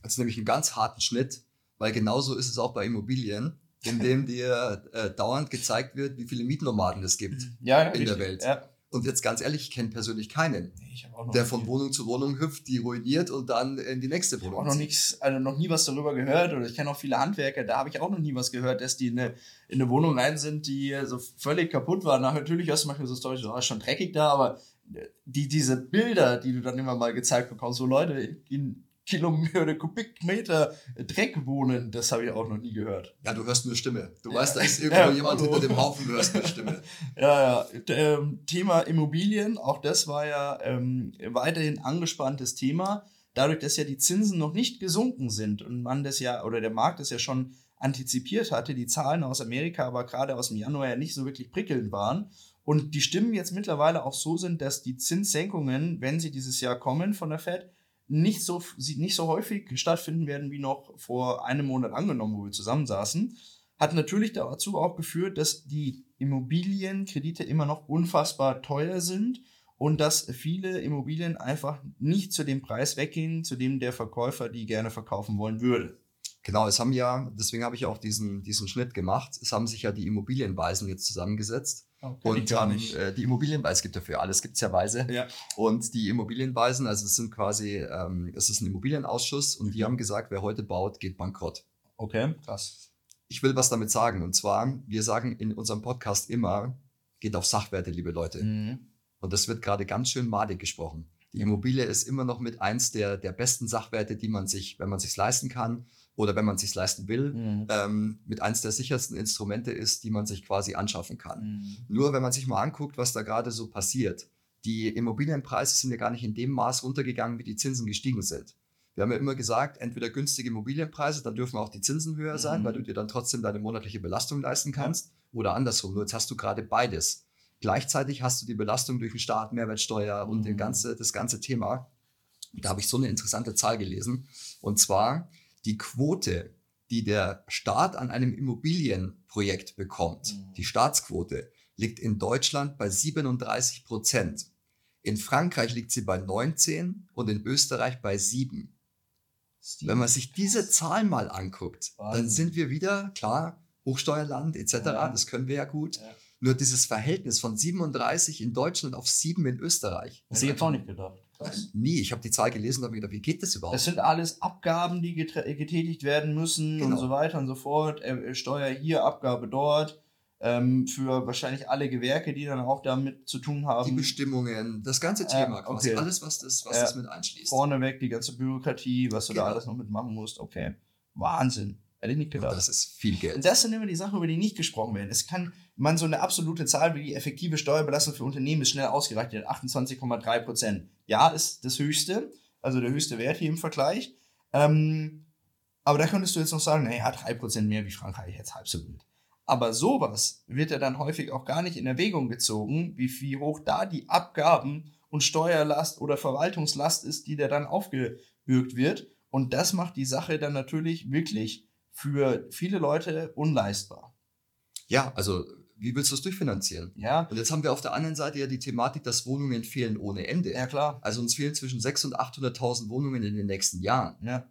Das ist nämlich einen ganz harten Schnitt, weil genauso ist es auch bei Immobilien, in dem dir äh, dauernd gezeigt wird, wie viele Mietnomaden es gibt. Ja, In der Welt. Ja. Und jetzt ganz ehrlich, ich kenne persönlich keinen, Nee, Ich habe noch, der von Wohnung zu Wohnung hüpft, die ruiniert und dann in die nächste ich Wohnung auch noch zieht. nichts, also noch nie was darüber gehört oder ich kenne auch viele Handwerker, da habe ich auch noch nie was gehört, dass die in eine, in eine Wohnung rein sind, die so völlig kaputt war. Na, natürlich hast du manchmal so Storys, so, ah, ist schon dreckig da, aber die, diese Bilder, die du dann immer mal gezeigt bekommst, so Leute in Kilometer, Kubikmeter Dreck wohnen, das habe ich auch noch nie gehört. Ja, du hörst nur Stimme. Du Ja. weißt, da ist irgendwo Ja, jemand hallo. hinter dem Haufen, du hörst nur Stimme. Ja, ja. Ähm, Thema Immobilien, auch das war ja ähm, weiterhin angespanntes Thema. Dadurch, dass ja die Zinsen noch nicht gesunken sind und man das ja, oder der Markt das ja schon antizipiert hatte, die Zahlen aus Amerika aber gerade aus dem Januar ja nicht so wirklich prickelnd waren. Und die Stimmen jetzt mittlerweile auch so sind, dass die Zinssenkungen, wenn sie dieses Jahr kommen von der Fed, nicht so, nicht so häufig stattfinden werden wie noch vor einem Monat angenommen, wo wir zusammensaßen hat natürlich dazu auch geführt, dass die Immobilienkredite immer noch unfassbar teuer sind und dass viele Immobilien einfach nicht zu dem Preis weggehen, zu dem der Verkäufer die gerne verkaufen wollen würde. Genau, es haben ja, deswegen habe ich auch diesen, diesen Schnitt gemacht. Es haben sich ja die Immobilienweisen jetzt zusammengesetzt. Und gar haben, nicht. Äh, die Immobilienweisen, es gibt dafür alles, gibt es ja Weise. Ja. Und die Immobilienweisen, also es sind quasi, ähm, es ist ein Immobilienausschuss und Mhm. die haben gesagt, wer heute baut, geht bankrott. Okay, krass. Ich will was damit sagen. Und zwar, wir sagen in unserem Podcast immer, geht auf Sachwerte, liebe Leute. Mhm. Und das wird gerade ganz schön madig gesprochen. Die Immobilie ist immer noch mit eins der, der besten Sachwerte, die man sich, wenn man sich leisten kann, oder wenn man es sich leisten will, mhm. ähm, mit eins der sichersten Instrumente ist, die man sich quasi anschaffen kann. Mhm. Nur wenn man sich mal anguckt, was da gerade so passiert, die Immobilienpreise sind ja gar nicht in dem Maß runtergegangen, wie die Zinsen gestiegen sind. Wir haben ja immer gesagt, entweder günstige Immobilienpreise, dann dürfen auch die Zinsen höher sein, mhm. weil du dir dann trotzdem deine monatliche Belastung leisten kannst. Ja. Oder andersrum. Nur jetzt hast du gerade beides. Gleichzeitig hast du die Belastung durch den Staat, Mehrwertsteuer und den mhm. ganze, das ganze Thema. Da habe ich so eine interessante Zahl gelesen. Und zwar die Quote, die der Staat an einem Immobilienprojekt bekommt, mhm. die Staatsquote, liegt in Deutschland bei 37 Prozent. In Frankreich liegt sie bei 19 und in Österreich bei 7. Wenn man sich diese Zahlen mal anguckt, Wahnsinn. dann sind wir wieder, klar, Hochsteuerland etc., ja. das können wir ja gut. Ja. Nur dieses Verhältnis von 37 in Deutschland auf 7 in Österreich. Das hätte ich jetzt auch nicht gedacht. Was? Nie. Ich habe die Zahl gelesen und habe mir gedacht, wie geht das überhaupt? Das sind alles Abgaben, die getätigt werden müssen genau. und so weiter und so fort. Äh, Steuer hier, Abgabe dort ähm, für wahrscheinlich alle Gewerke, die dann auch damit zu tun haben. Die Bestimmungen, das ganze Thema, äh, okay. alles, was das, was äh, das mit einschließt. Vorneweg die ganze Bürokratie, was du genau. da alles noch mitmachen musst. Okay. Wahnsinn. Hätte ich nicht gedacht. Und das ist viel Geld. Und das sind immer die Sachen, über die nicht gesprochen werden. Es kann man so eine absolute Zahl wie die effektive Steuerbelastung für Unternehmen ist schnell ausgerechnet. 28,3 Prozent. Ja, ist das höchste. Also der höchste Wert hier im Vergleich. Ähm, aber da könntest du jetzt noch sagen, naja, 3 Prozent mehr wie Frankreich, jetzt halb so wild. Aber sowas wird ja dann häufig auch gar nicht in Erwägung gezogen, wie, wie hoch da die Abgaben und Steuerlast oder Verwaltungslast ist, die da dann aufgebürgt wird. Und das macht die Sache dann natürlich wirklich für viele Leute unleistbar. Ja, also wie willst du es durchfinanzieren? Ja. Und jetzt haben wir auf der anderen Seite ja die Thematik, dass Wohnungen fehlen ohne Ende. Ja, klar. Also uns fehlen zwischen 600.000 und 800.000 Wohnungen in den nächsten Jahren. Ja.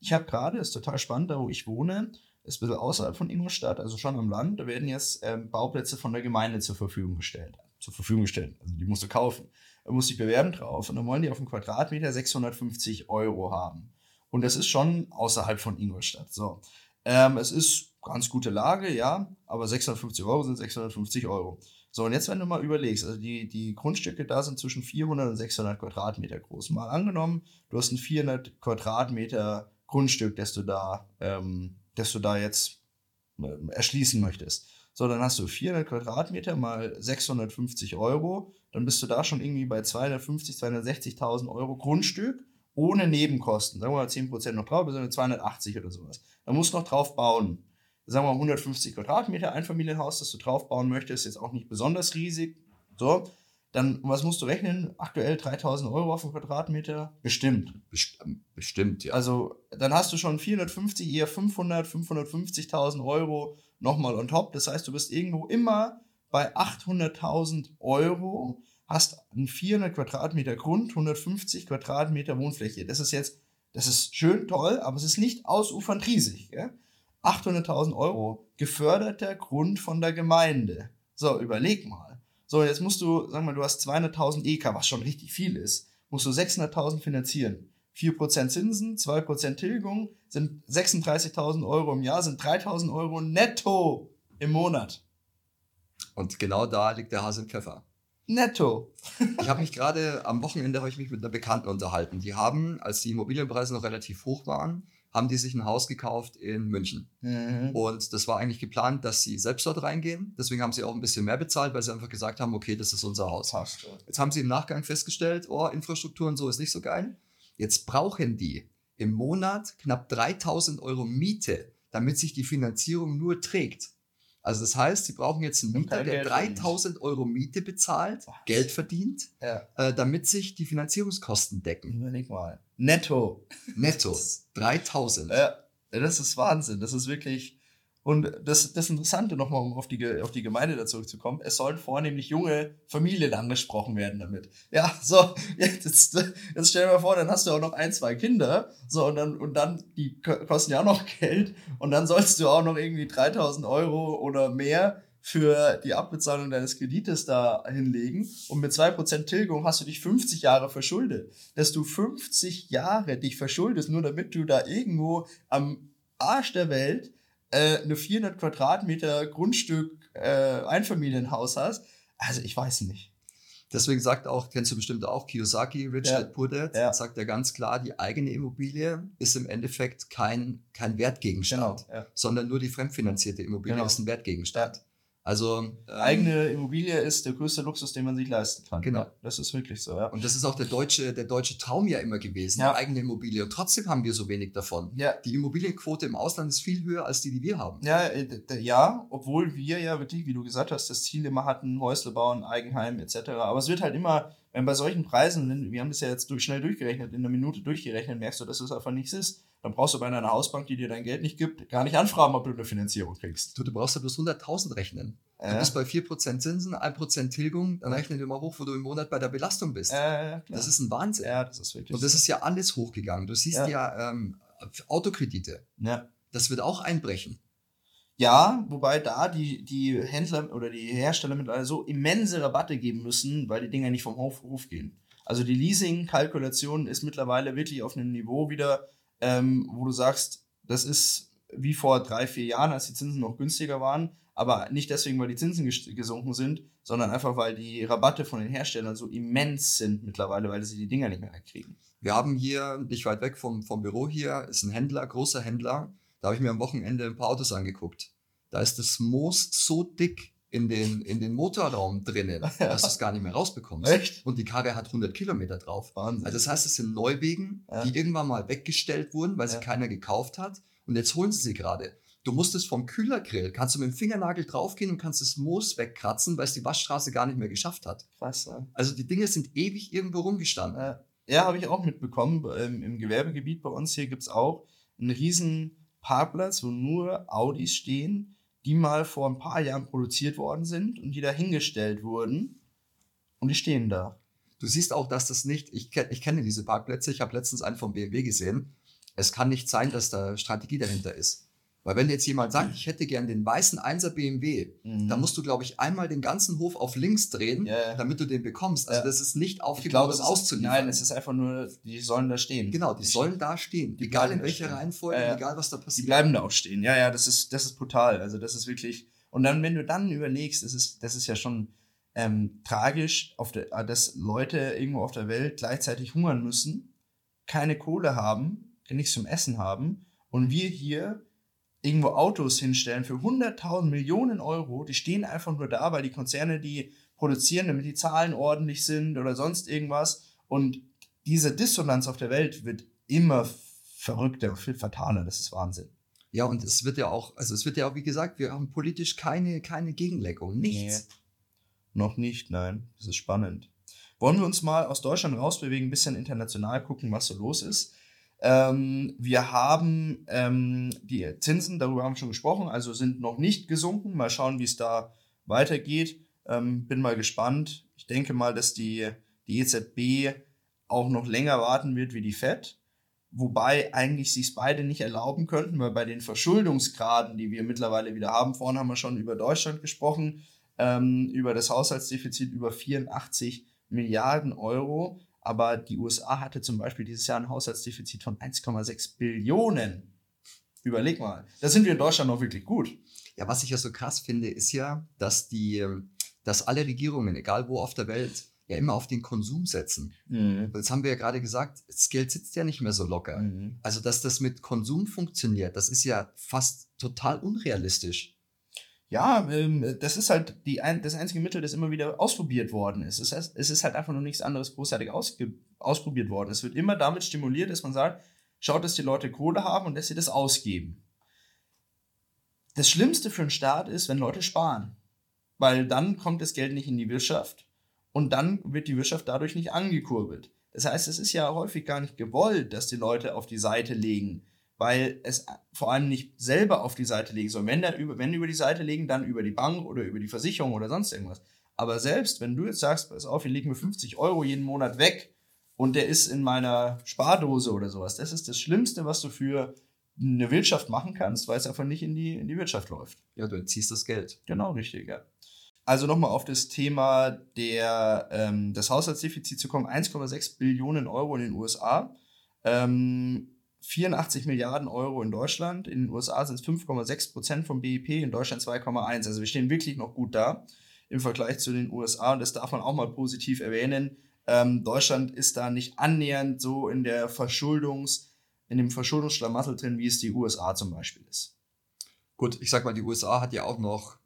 Ich habe gerade, ist total spannend, da wo ich wohne, ist ein bisschen außerhalb von Ingolstadt, also schon am Land, da werden jetzt ähm, Bauplätze von der Gemeinde zur Verfügung gestellt. Zur Verfügung gestellt. Also die musst du kaufen. Da musst du dich bewerben drauf und dann wollen die auf einen Quadratmeter 650 Euro haben. Und das ist schon außerhalb von Ingolstadt. So. Ähm, es ist ganz gute Lage, ja, aber 650 Euro sind 650 Euro. So, und jetzt, wenn du mal überlegst, also die, die Grundstücke da sind zwischen 400 und 600 Quadratmeter groß. Mal angenommen, du hast ein 400 Quadratmeter Grundstück, das du da ähm, das du da jetzt äh, erschließen möchtest. So, dann hast du 400 Quadratmeter mal 650 Euro, dann bist du da schon irgendwie bei 250, 260.000 Euro Grundstück ohne Nebenkosten. Sagen wir mal 10% noch drauf, bist du 280 oder sowas. Dann musst du noch drauf bauen. Sagen wir mal 150 Quadratmeter Einfamilienhaus, das du drauf bauen möchtest, jetzt auch nicht besonders riesig. So, dann was musst du rechnen? Aktuell 3000 Euro auf den Quadratmeter? Bestimmt. Ähm, bestimmt, ja. Also dann hast du schon 450, eher 500, 550.000 Euro nochmal on top. Das heißt, du bist irgendwo immer bei 800.000 Euro, hast einen 400 Quadratmeter Grund, 150 Quadratmeter Wohnfläche. Das ist jetzt, das ist schön toll, aber es ist nicht ausufernd riesig. 800.000 Euro geförderter Grund von der Gemeinde. So, überleg mal. So, jetzt musst du, sag mal, du hast 200.000 EK, was schon richtig viel ist, musst du 600.000 finanzieren. 4% Zinsen, 2% Tilgung sind 36.000 Euro im Jahr, sind 3.000 Euro netto im Monat. Und genau da liegt der Hase im Pfeffer. Netto. ich habe mich gerade am Wochenende ich mich mit einer Bekannten unterhalten. Die haben, als die Immobilienpreise noch relativ hoch waren, haben die sich ein Haus gekauft in München. Mhm. Und das war eigentlich geplant, dass sie selbst dort reingehen. Deswegen haben sie auch ein bisschen mehr bezahlt, weil sie einfach gesagt haben, okay, das ist unser Haus. Passt. Jetzt haben sie im Nachgang festgestellt, oh, Infrastruktur und so ist nicht so geil. Jetzt brauchen die im Monat knapp 3000 Euro Miete, damit sich die Finanzierung nur trägt. Also das heißt, sie brauchen jetzt einen Mieter, der 3000 Euro Miete bezahlt, Was? Geld verdient, ja. äh, damit sich die Finanzierungskosten decken. Überleg mal. Netto. Netto. 3000. Ja, das ist Wahnsinn. Das ist wirklich und das, das Interessante nochmal, um auf die, auf die Gemeinde da zurückzukommen, es sollen vornehmlich junge Familien angesprochen werden damit. Ja, so, jetzt, jetzt stell dir mal vor, dann hast du auch noch ein, zwei Kinder, so, und dann, und dann, die kosten ja auch noch Geld, und dann sollst du auch noch irgendwie 3000 Euro oder mehr für die Abbezahlung deines Kredites da hinlegen und mit 2% Tilgung hast du dich 50 Jahre verschuldet. Dass du 50 Jahre dich verschuldest, nur damit du da irgendwo am Arsch der Welt äh, eine 400 Quadratmeter Grundstück äh, Einfamilienhaus hast. Also ich weiß nicht. Deswegen sagt auch, kennst du bestimmt auch Kiyosaki, Rich Ja. Dad Poor Dad, Ja. sagt er ganz klar, die eigene Immobilie ist im Endeffekt kein, kein Wertgegenstand, Ja. sondern nur die fremdfinanzierte Immobilie Genau. ist ein Wertgegenstand. Also ähm, Eigene Immobilie ist der größte Luxus, den man sich leisten kann. Genau. Ja, das ist wirklich so, ja. Und das ist auch der deutsche, der deutsche Traum ja immer gewesen, Ja. eigene Immobilie. Und trotzdem haben wir so wenig davon. Ja, Die Immobilienquote im Ausland ist viel höher als die, die wir haben. Ja, äh, ja, obwohl wir ja wirklich, wie du gesagt hast, das Ziel immer hatten, Häusle bauen, Eigenheim etc. Aber es wird halt immer, wenn bei solchen Preisen, wir haben das ja jetzt durch, schnell durchgerechnet, in einer Minute durchgerechnet, merkst du, dass es einfach nichts ist. Dann brauchst du bei einer Hausbank, die dir dein Geld nicht gibt, gar nicht anfragen, ob du eine Finanzierung kriegst. Du, du brauchst ja bloß 100.000 rechnen. Du Äh, bist bei 4% Zinsen, 1% Tilgung, dann rechne dir mal hoch, wo du im Monat bei der Belastung bist. äh, das ist ein Wahnsinn. ja, das ist wirklich Und das ist ja alles hochgegangen. Du siehst Ja. ja, ähm, Autokredite. ja. Das wird auch einbrechen. Ja, wobei da die, die Händler oder die Hersteller mittlerweile so immense Rabatte geben müssen, weil die Dinger nicht vom Hof, Hof gehen. Also die Leasing-Kalkulation ist mittlerweile wirklich auf einem Niveau wieder, ähm, wo du sagst, das ist wie vor drei, vier Jahren, als die Zinsen noch günstiger waren, aber nicht deswegen, weil die Zinsen ges- gesunken sind, sondern einfach, weil die Rabatte von den Herstellern so immens sind mittlerweile, weil sie die Dinger nicht mehr kriegen. Wir haben hier, nicht weit weg vom, vom Büro hier, ist ein Händler, großer Händler. Da habe ich mir am Wochenende ein paar Autos angeguckt. Da ist das Moos so dick in den, in den Motorraum drinnen, dass du es gar nicht mehr rausbekommst. Echt? Und die Karre hat 100 Kilometer drauf. Wahnsinn. Also das heißt, es sind Neuwegen, Ja. die irgendwann mal weggestellt wurden, weil sie Ja. keiner gekauft hat. Und jetzt holen sie sie gerade. Du musst es vom Kühlergrill, kannst du mit dem Fingernagel draufgehen und kannst das Moos wegkratzen, weil es die Waschstraße gar nicht mehr geschafft hat. Krass, ja. Also die Dinge sind ewig irgendwo rumgestanden. Ja, ja habe ich auch mitbekommen. Ähm, Im Gewerbegebiet bei uns hier gibt es auch einen riesen Parkplatz, wo nur Audis stehen, die mal vor ein paar Jahren produziert worden sind und die da hingestellt wurden. Und die stehen da. Du siehst auch, dass das nicht, ich, ich kenne diese Parkplätze, ich habe letztens einen vom BMW gesehen. Es kann nicht sein, dass da Strategie dahinter ist. Weil wenn jetzt jemand sagt, ich hätte gern den weißen 1er BMW, Mhm. dann musst du, glaube ich, einmal den ganzen Hof auf links drehen, ja. damit du den bekommst. Also Ja. das ist nicht aufgebaut, ist, auszuliefern. nein, es ist einfach nur, die sollen da stehen. genau, die sollen da stehen. die egal in welcher. Reihenfolge, Ja, ja. egal was da Die passiert. bleiben da auch stehen. Ja, ja, das ist, das ist brutal. Also das ist wirklich. Und dann, wenn du dann überlegst, das ist, das ist ja schon ähm, tragisch, auf der, äh, dass Leute irgendwo auf der Welt gleichzeitig hungern müssen, keine Kohle haben, nichts zum Essen haben und wir hier irgendwo Autos hinstellen für 100.000 Millionen Euro, die stehen einfach nur da, weil die Konzerne die produzieren, damit die Zahlen ordentlich sind oder sonst irgendwas. Und diese Dissonanz auf der Welt wird immer verrückter, viel fataler. Das ist Wahnsinn. Ja, und es wird ja auch, also es wird ja auch, wie gesagt, wir haben politisch keine, keine Gegenlenkung. Nichts. Noch nicht, nein. Das ist spannend. Wollen wir uns mal aus Deutschland rausbewegen, ein bisschen international gucken, was so los ist. Ähm, wir haben ähm, die Zinsen, darüber haben wir schon gesprochen, also sind noch nicht gesunken. Mal schauen, wie es da weitergeht. Ähm, bin mal gespannt. Ich denke mal, dass die, die EZB auch noch länger warten wird wie die FED. Wobei eigentlich sich beide nicht erlauben könnten, weil bei den Verschuldungsgraden, die wir mittlerweile wieder haben, vorhin haben wir schon über Deutschland gesprochen, ähm, über das Haushaltsdefizit über 84 Milliarden Euro. Aber die USA hatte zum Beispiel dieses Jahr ein Haushaltsdefizit von 1,6 Billionen. Überleg mal. Da sind wir in Deutschland noch wirklich gut. Ja, was ich ja so krass finde, ist ja, dass die, dass alle Regierungen, egal wo auf der Welt, ja immer auf den Konsum setzen. Jetzt haben wir ja gerade gesagt, das Geld sitzt ja nicht mehr so locker. Mhm. Also, dass das mit Konsum funktioniert, das ist ja fast total unrealistisch. Ja, ähm, das ist halt die, ein, das einzige Mittel, das immer wieder ausprobiert worden ist. Es ist, es ist halt einfach nur nichts anderes großartig ausge, ausprobiert worden. Es wird immer damit stimuliert, dass man sagt, schaut, dass die Leute Kohle haben und dass sie das ausgeben. Das Schlimmste für einen Staat ist, wenn Leute sparen. Weil dann kommt das Geld nicht in die Wirtschaft und dann wird die Wirtschaft dadurch nicht angekurbelt. Das heißt, es ist ja häufig gar nicht gewollt, dass die Leute auf die Seite legen, weil es vor allem nicht selber auf die Seite legen soll. Wenn, dann über, wenn über die Seite legen, dann über die Bank oder über die Versicherung oder sonst irgendwas. Aber selbst wenn du jetzt sagst, pass auf, wir legen mir 50 Euro jeden Monat weg und der ist in meiner Spardose oder sowas, das ist das Schlimmste, was du für eine Wirtschaft machen kannst, weil es einfach nicht in die, in die Wirtschaft läuft. Ja, du entziehst das Geld. Genau, richtig, ja. Also nochmal auf das Thema der, ähm, des Haushaltsdefizits zu kommen. 1,6 Billionen Euro in den USA, ähm, 84 Milliarden Euro in Deutschland. In den USA sind es 5,6 Prozent vom BIP, in Deutschland 2,1. Also wir stehen wirklich noch gut da. im Vergleich zu den USA. Und das darf man auch mal positiv erwähnen. Ähm, Deutschland ist da nicht annähernd so in der Verschuldungs, in dem Verschuldungsschlamassel drin, wie es die USA zum Beispiel ist. Gut, ich sag mal, die USA hat ja auch noch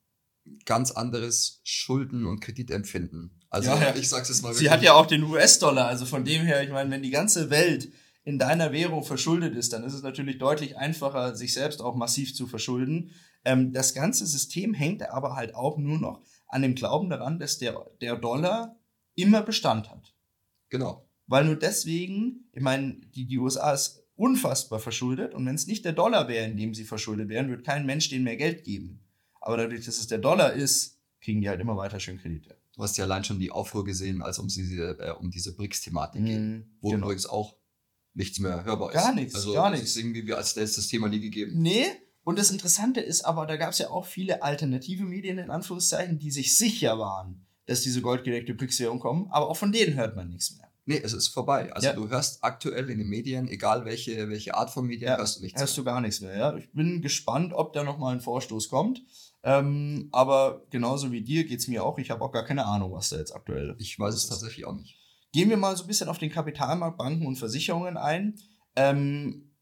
ganz anderes Schulden- und Kreditempfinden. Also Ja, ich sag's jetzt mal Sie hat ja auch den US-Dollar, also von dem her, ich meine, wenn die ganze Welt in deiner Währung verschuldet ist, dann ist es natürlich deutlich einfacher, sich selbst auch massiv zu verschulden. Ähm, das ganze System hängt aber halt auch nur noch an dem Glauben daran, dass der, der Dollar immer Bestand hat. Genau. Weil nur deswegen, ich meine, die, die USA ist unfassbar verschuldet und wenn es nicht der Dollar wäre, in dem sie verschuldet wären, würde kein Mensch denen mehr Geld geben. Aber dadurch, dass es der Dollar ist, kriegen die halt immer weiter schön Kredite. Du hast ja allein schon die Aufruhr gesehen, als um diese, äh, um diese BRICS-Thematik ging. Mhm, Wo genau. übrigens auch nichts mehr hörbar ist. Gar nichts, also, gar das nichts. ist irgendwie wie als da ist das Thema nie gegeben. Nee, und das Interessante ist aber, da gab es ja auch viele alternative Medien in Anführungszeichen, die sich sicher waren, dass diese goldgedeckte BRICS-Währung kommen, aber auch von denen hört man nichts mehr. Nee, es ist vorbei. Also Ja. du hörst aktuell in den Medien, egal welche, welche Art von Medien, Ja, hörst du nichts Hörst mehr. du gar nichts mehr, ja. Ich bin gespannt, ob da nochmal ein Vorstoß kommt. Ähm, aber genauso wie dir geht's mir auch. Ich habe auch gar keine Ahnung, was da jetzt aktuell Ich weiß es tatsächlich auch nicht. Gehen wir mal so ein bisschen auf den Kapitalmarkt, Banken und Versicherungen ein. Ähm,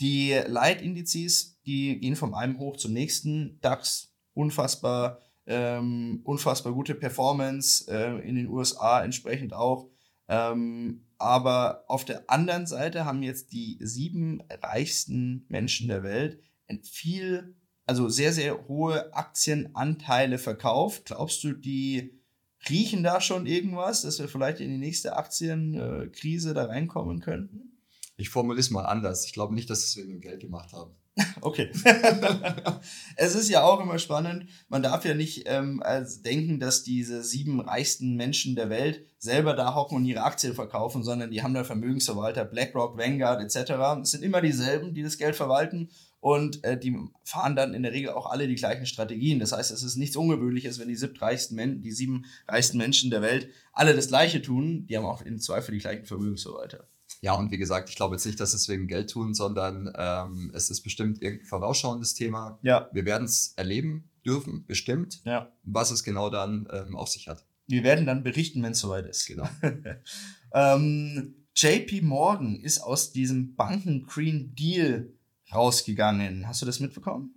die Leitindizes, die gehen vom einen hoch zum nächsten. DAX, unfassbar, ähm, unfassbar gute Performance, äh, in den USA entsprechend auch. Ähm, aber auf der anderen Seite haben jetzt die sieben reichsten Menschen der Welt viel, also sehr, sehr hohe Aktienanteile verkauft. Glaubst du, die riechen da schon irgendwas, dass wir vielleicht in die nächste Aktienkrise da reinkommen könnten? Ich formuliere es mal anders. Ich glaube nicht, dass es wegen dem Geld gemacht haben. Okay. es ist ja auch immer spannend. Man darf ja nicht ähm, als denken, dass diese sieben reichsten Menschen der Welt selber da hocken und ihre Aktien verkaufen, sondern die haben da Vermögensverwalter, BlackRock, Vanguard etc. Es sind immer dieselben, die das Geld verwalten und äh, die fahren dann in der Regel auch alle die gleichen Strategien. Das heißt, es ist nichts Ungewöhnliches, wenn die, siebtreichsten Men die sieben reichsten Menschen der Welt alle das Gleiche tun. Die haben auch im Zweifel die gleichen Vermögensverwalter. Ja, und wie gesagt, ich glaube jetzt nicht, dass es wegen Geld tun, sondern ähm, es ist bestimmt irgendein vorausschauendes Thema. Ja, Wir werden es erleben dürfen, bestimmt, ja. was es genau dann ähm, auf sich hat. Wir werden dann berichten, wenn es soweit ist. Genau. ähm, JP Morgan ist aus diesem Banken Green Deal rausgegangen. Hast du das mitbekommen?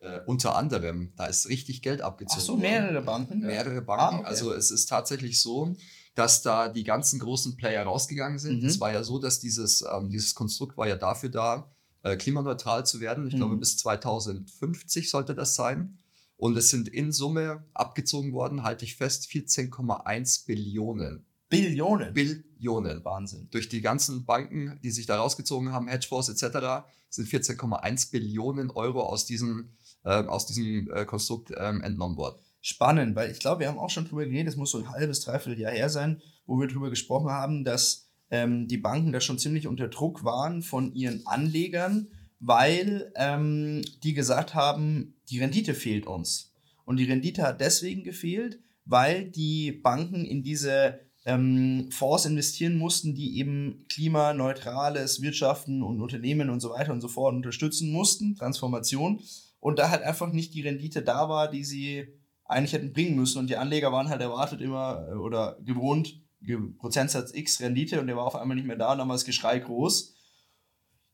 Äh, unter anderem, da ist richtig Geld abgezogen. Ach so, worden. mehrere Banken. mehrere Banken. Ah, okay. Also es ist tatsächlich so, dass da die ganzen großen Player rausgegangen sind. Mhm. Es war ja so, dass dieses, ähm, dieses Konstrukt war ja dafür da, äh, klimaneutral zu werden. Ich Mhm. glaube, bis 2050 sollte das sein. Und es sind in Summe abgezogen worden, halte ich fest, 14,1 Billionen. Billionen. Billionen. Wahnsinn. Durch die ganzen Banken, die sich da rausgezogen haben, Hedgefonds etc., sind 14,1 Billionen Euro aus diesem, äh, aus diesem äh, Konstrukt ähm, entnommen worden. Spannend, weil ich glaube, wir haben auch schon drüber geredet, das muss so ein halbes, dreiviertel Jahr her sein, wo wir drüber gesprochen haben, dass ähm, die Banken da schon ziemlich unter Druck waren von ihren Anlegern, weil ähm, die gesagt haben, die Rendite fehlt uns. Und die Rendite hat deswegen gefehlt, weil die Banken in diese ähm, Fonds investieren mussten, die eben klimaneutrales Wirtschaften und Unternehmen und so weiter und so fort unterstützen mussten, Transformation. Und da halt einfach nicht die Rendite da war, die sie eigentlich hätten bringen müssen. Und die Anleger waren halt erwartet immer äh, oder gewohnt, Ge- Prozentsatz X Rendite und der war auf einmal nicht mehr da und dann war das Geschrei groß.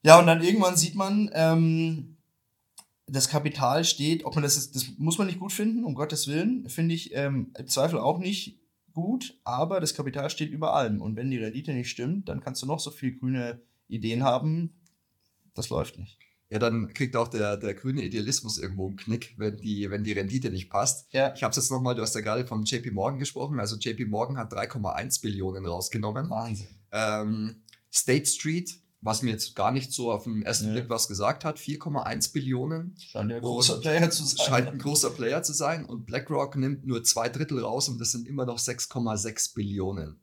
Ja, und dann irgendwann sieht man, ähm, das Kapital steht, ob man das ist, das muss man nicht gut finden, um Gottes Willen, finde ich ähm, im Zweifel auch nicht gut, aber das Kapital steht über allem. Und wenn die Rendite nicht stimmt, dann kannst du noch so viel grüne Ideen haben, das läuft nicht. Ja, dann kriegt auch der, der grüne Idealismus irgendwo einen Knick, wenn die, wenn die Rendite nicht passt. Ja, Ich habe es jetzt nochmal, du hast ja gerade vom JP Morgan gesprochen. Also JP Morgan hat 3,1 Billionen rausgenommen. Wahnsinn. Ähm, State Street, was mir jetzt gar nicht so auf den ersten Nee. Blick was gesagt hat, 4,1 Billionen. Scheint ja ein großer Player zu sein. Scheint ein großer Player zu sein. Und BlackRock nimmt nur zwei Drittel raus und das sind immer noch 6,6 Billionen.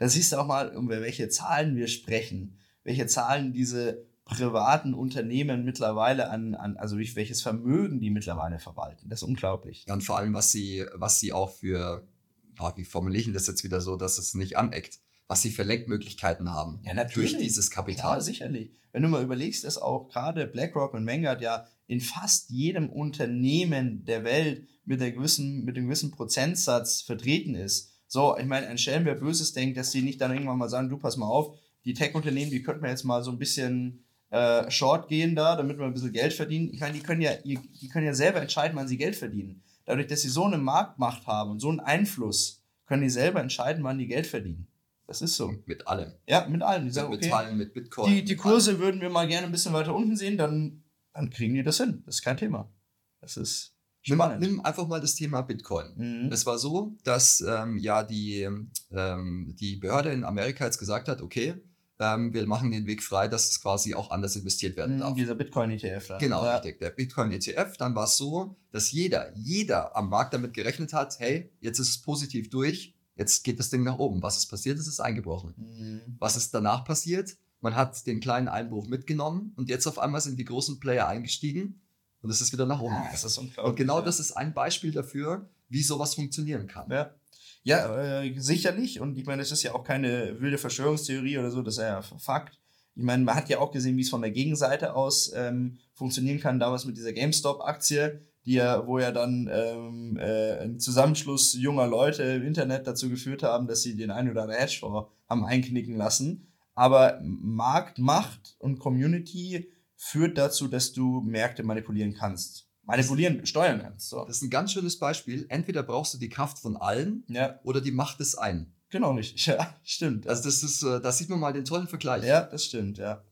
Da siehst du auch mal, um welche Zahlen wir sprechen, welche Zahlen diese privaten Unternehmen mittlerweile an, an also wie, welches Vermögen die mittlerweile verwalten. Das ist unglaublich. Ja, und vor allem, was sie, was sie auch für, ah, wie formuliere ich das jetzt wieder so, dass es nicht aneckt? Was sie für Lenkmöglichkeiten haben Ja, natürlich. durch dieses Kapital. Ja, sicherlich. Wenn du mal überlegst, dass auch gerade BlackRock und Vanguard ja in fast jedem Unternehmen der Welt mit, der gewissen, mit einem gewissen Prozentsatz vertreten ist. So, ich meine, ein Schelm, wer Böses denkt, dass die nicht dann irgendwann mal sagen, du pass mal auf, die Tech-Unternehmen, die könnten wir jetzt mal so ein bisschen äh, short gehen da, damit wir ein bisschen Geld verdienen. Ich meine, die können ja, die können ja selber entscheiden, wann sie Geld verdienen. Dadurch, dass sie so eine Marktmacht haben und so einen Einfluss, können die selber entscheiden, wann die Geld verdienen. Das ist so. Mit allem. Ja, mit allen. Die Mit sagen, okay, Metallen, mit Bitcoin. die, die mit Kurse würden wir mal gerne ein bisschen weiter unten sehen, dann, dann kriegen die das hin. Das ist kein Thema. Das ist Nimm, spannend. nimm einfach mal das Thema Bitcoin. Mhm. Es war so, dass ähm, ja die, ähm, die Behörde in Amerika jetzt gesagt hat, okay, ähm, wir machen den Weg frei, dass es quasi auch anders investiert werden Mhm, darf. Dieser Bitcoin-ETF. Genau, ja. richtig. Der Bitcoin ETF, dann war es so, dass jeder, jeder am Markt damit gerechnet hat, hey, jetzt ist es positiv durch, jetzt geht das Ding nach oben. Was ist passiert? Es ist eingebrochen. Mhm. Was ist danach passiert? Man hat den kleinen Einbruch mitgenommen und jetzt auf einmal sind die großen Player eingestiegen und es ist wieder nach oben. Ah, gegangen. das ist unglaublich. Und genau ja. das ist ein Beispiel dafür, wie sowas funktionieren kann. Ja, ja äh, sicherlich. Und ich meine, das ist ja auch keine wilde Verschwörungstheorie oder so, das ist ja Fakt. Ich meine, man hat ja auch gesehen, wie es von der Gegenseite aus ähm, funktionieren kann, damals mit dieser GameStop-Aktie, die ja, wo ja dann ähm, äh, ein Zusammenschluss junger Leute im Internet dazu geführt haben, dass sie den einen oder anderen Hedgefonds haben einknicken lassen. Aber Markt, Macht und Community führt dazu, dass du Märkte manipulieren kannst. Manipulieren, steuern kannst. So. Das ist ein ganz schönes Beispiel. Entweder brauchst du die Kraft von allen Ja, oder die Macht des einen. genau richtig. Ja, stimmt. Also das ist, äh, da sieht man mal den tollen Vergleich. Ja, das stimmt, ja.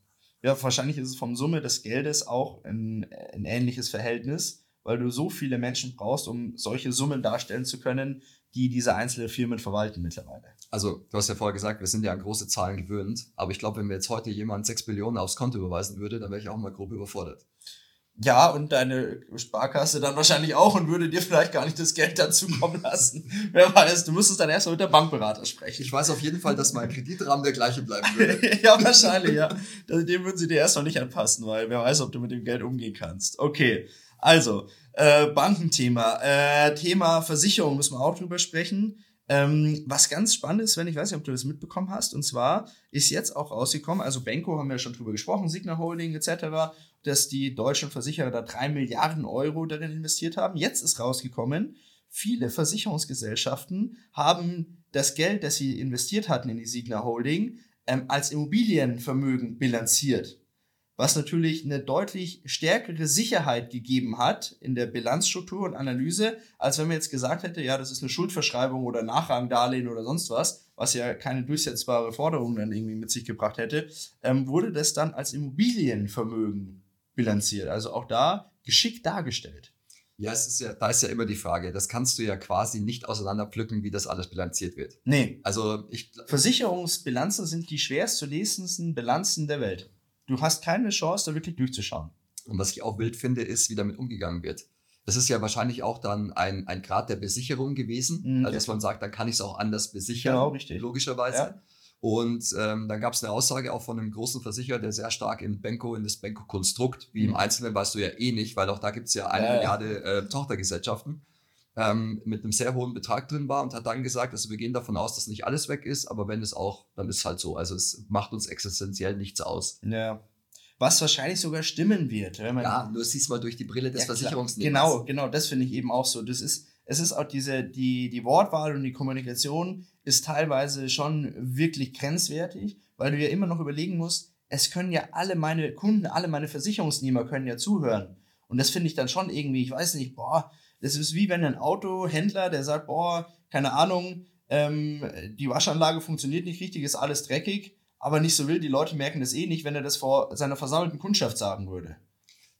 Ja, wahrscheinlich ist es vom Summe des Geldes auch ein, ein ähnliches Verhältnis, weil du so viele Menschen brauchst, um solche Summen darstellen zu können, die diese einzelnen Firmen verwalten mittlerweile. Also, du hast ja vorher gesagt, wir sind ja an große Zahlen gewöhnt. Aber ich glaube, wenn mir jetzt heute jemand 6 Billionen aufs Konto überweisen würde, dann wäre ich auch mal grob überfordert. Ja, und deine Sparkasse dann wahrscheinlich auch und würde dir vielleicht gar nicht das Geld dazu kommen lassen. Wer weiß, du müsstest dann erstmal mit der Bankberater sprechen. Ich weiß auf jeden Fall, dass mein Kreditrahmen der gleiche bleiben würde. ja, wahrscheinlich, ja. Das- Dem würden sie dir erstmal nicht anpassen, weil wer weiß, ob du mit dem Geld umgehen kannst. Okay, also, äh, Bankenthema. Äh, Thema Versicherung müssen wir auch drüber sprechen. Ähm, was ganz spannend ist, wenn ich weiß nicht, ob du das mitbekommen hast, und zwar ist jetzt auch rausgekommen, also Benko haben wir ja schon drüber gesprochen, Signa Holding etc., dass die deutschen Versicherer da drei Milliarden Euro darin investiert haben. Jetzt ist rausgekommen, viele Versicherungsgesellschaften haben das Geld, das sie investiert hatten in die Signa Holding, ähm, als Immobilienvermögen bilanziert. Was natürlich eine deutlich stärkere Sicherheit gegeben hat in der Bilanzstruktur und Analyse, als wenn man jetzt gesagt hätte, ja, das ist eine Schuldverschreibung oder Nachrangdarlehen oder sonst was, was ja keine durchsetzbare Forderung dann irgendwie mit sich gebracht hätte, ähm, wurde das dann als Immobilienvermögen bilanziert. Also auch da geschickt dargestellt. Ja, es ist ja, da ist ja immer die Frage, das kannst du ja quasi nicht auseinanderpflücken, wie das alles bilanziert wird. Nee, Also ich, Versicherungsbilanzen sind die schwerst zu lesendsten Bilanzen der Welt. Du hast keine Chance, da wirklich durchzuschauen. und was ich auch wild finde, ist, wie damit umgegangen wird. Das ist ja wahrscheinlich auch dann ein, ein Grad der Besicherung gewesen, Mhm, also dass man sagt, dann kann ich es auch anders besichern. Genau, richtig. Logischerweise. Ja. Und ähm, dann gab es eine Aussage auch von einem großen Versicherer, der sehr stark in Benko, in das Benko-Konstrukt, wie im Mhm. Einzelnen weißt du ja eh nicht, weil auch da gibt es ja eine ja. Milliarde äh, Tochtergesellschaften, ähm, mit einem sehr hohen Betrag drin war und hat dann gesagt, also wir gehen davon aus, dass nicht alles weg ist, aber wenn es auch, dann ist es halt so. Also es macht uns existenziell nichts aus. Ja. Was wahrscheinlich sogar stimmen wird, wenn man Ja, nur siehst mal durch die Brille des Ja. Versicherungsnehmers. Genau, genau, das finde ich eben auch so. Das ist, es ist auch diese, die, die Wortwahl und die Kommunikation ist teilweise schon wirklich grenzwertig, weil du ja immer noch überlegen musst, es können ja alle meine Kunden, alle meine Versicherungsnehmer können ja zuhören. Und das finde ich dann schon irgendwie, ich weiß nicht, boah, das ist wie wenn ein Autohändler, der sagt, boah, keine Ahnung, ähm, die Waschanlage funktioniert nicht richtig, ist alles dreckig, aber nicht so will, die Leute merken das eh nicht, wenn er das vor seiner versammelten Kundschaft sagen würde.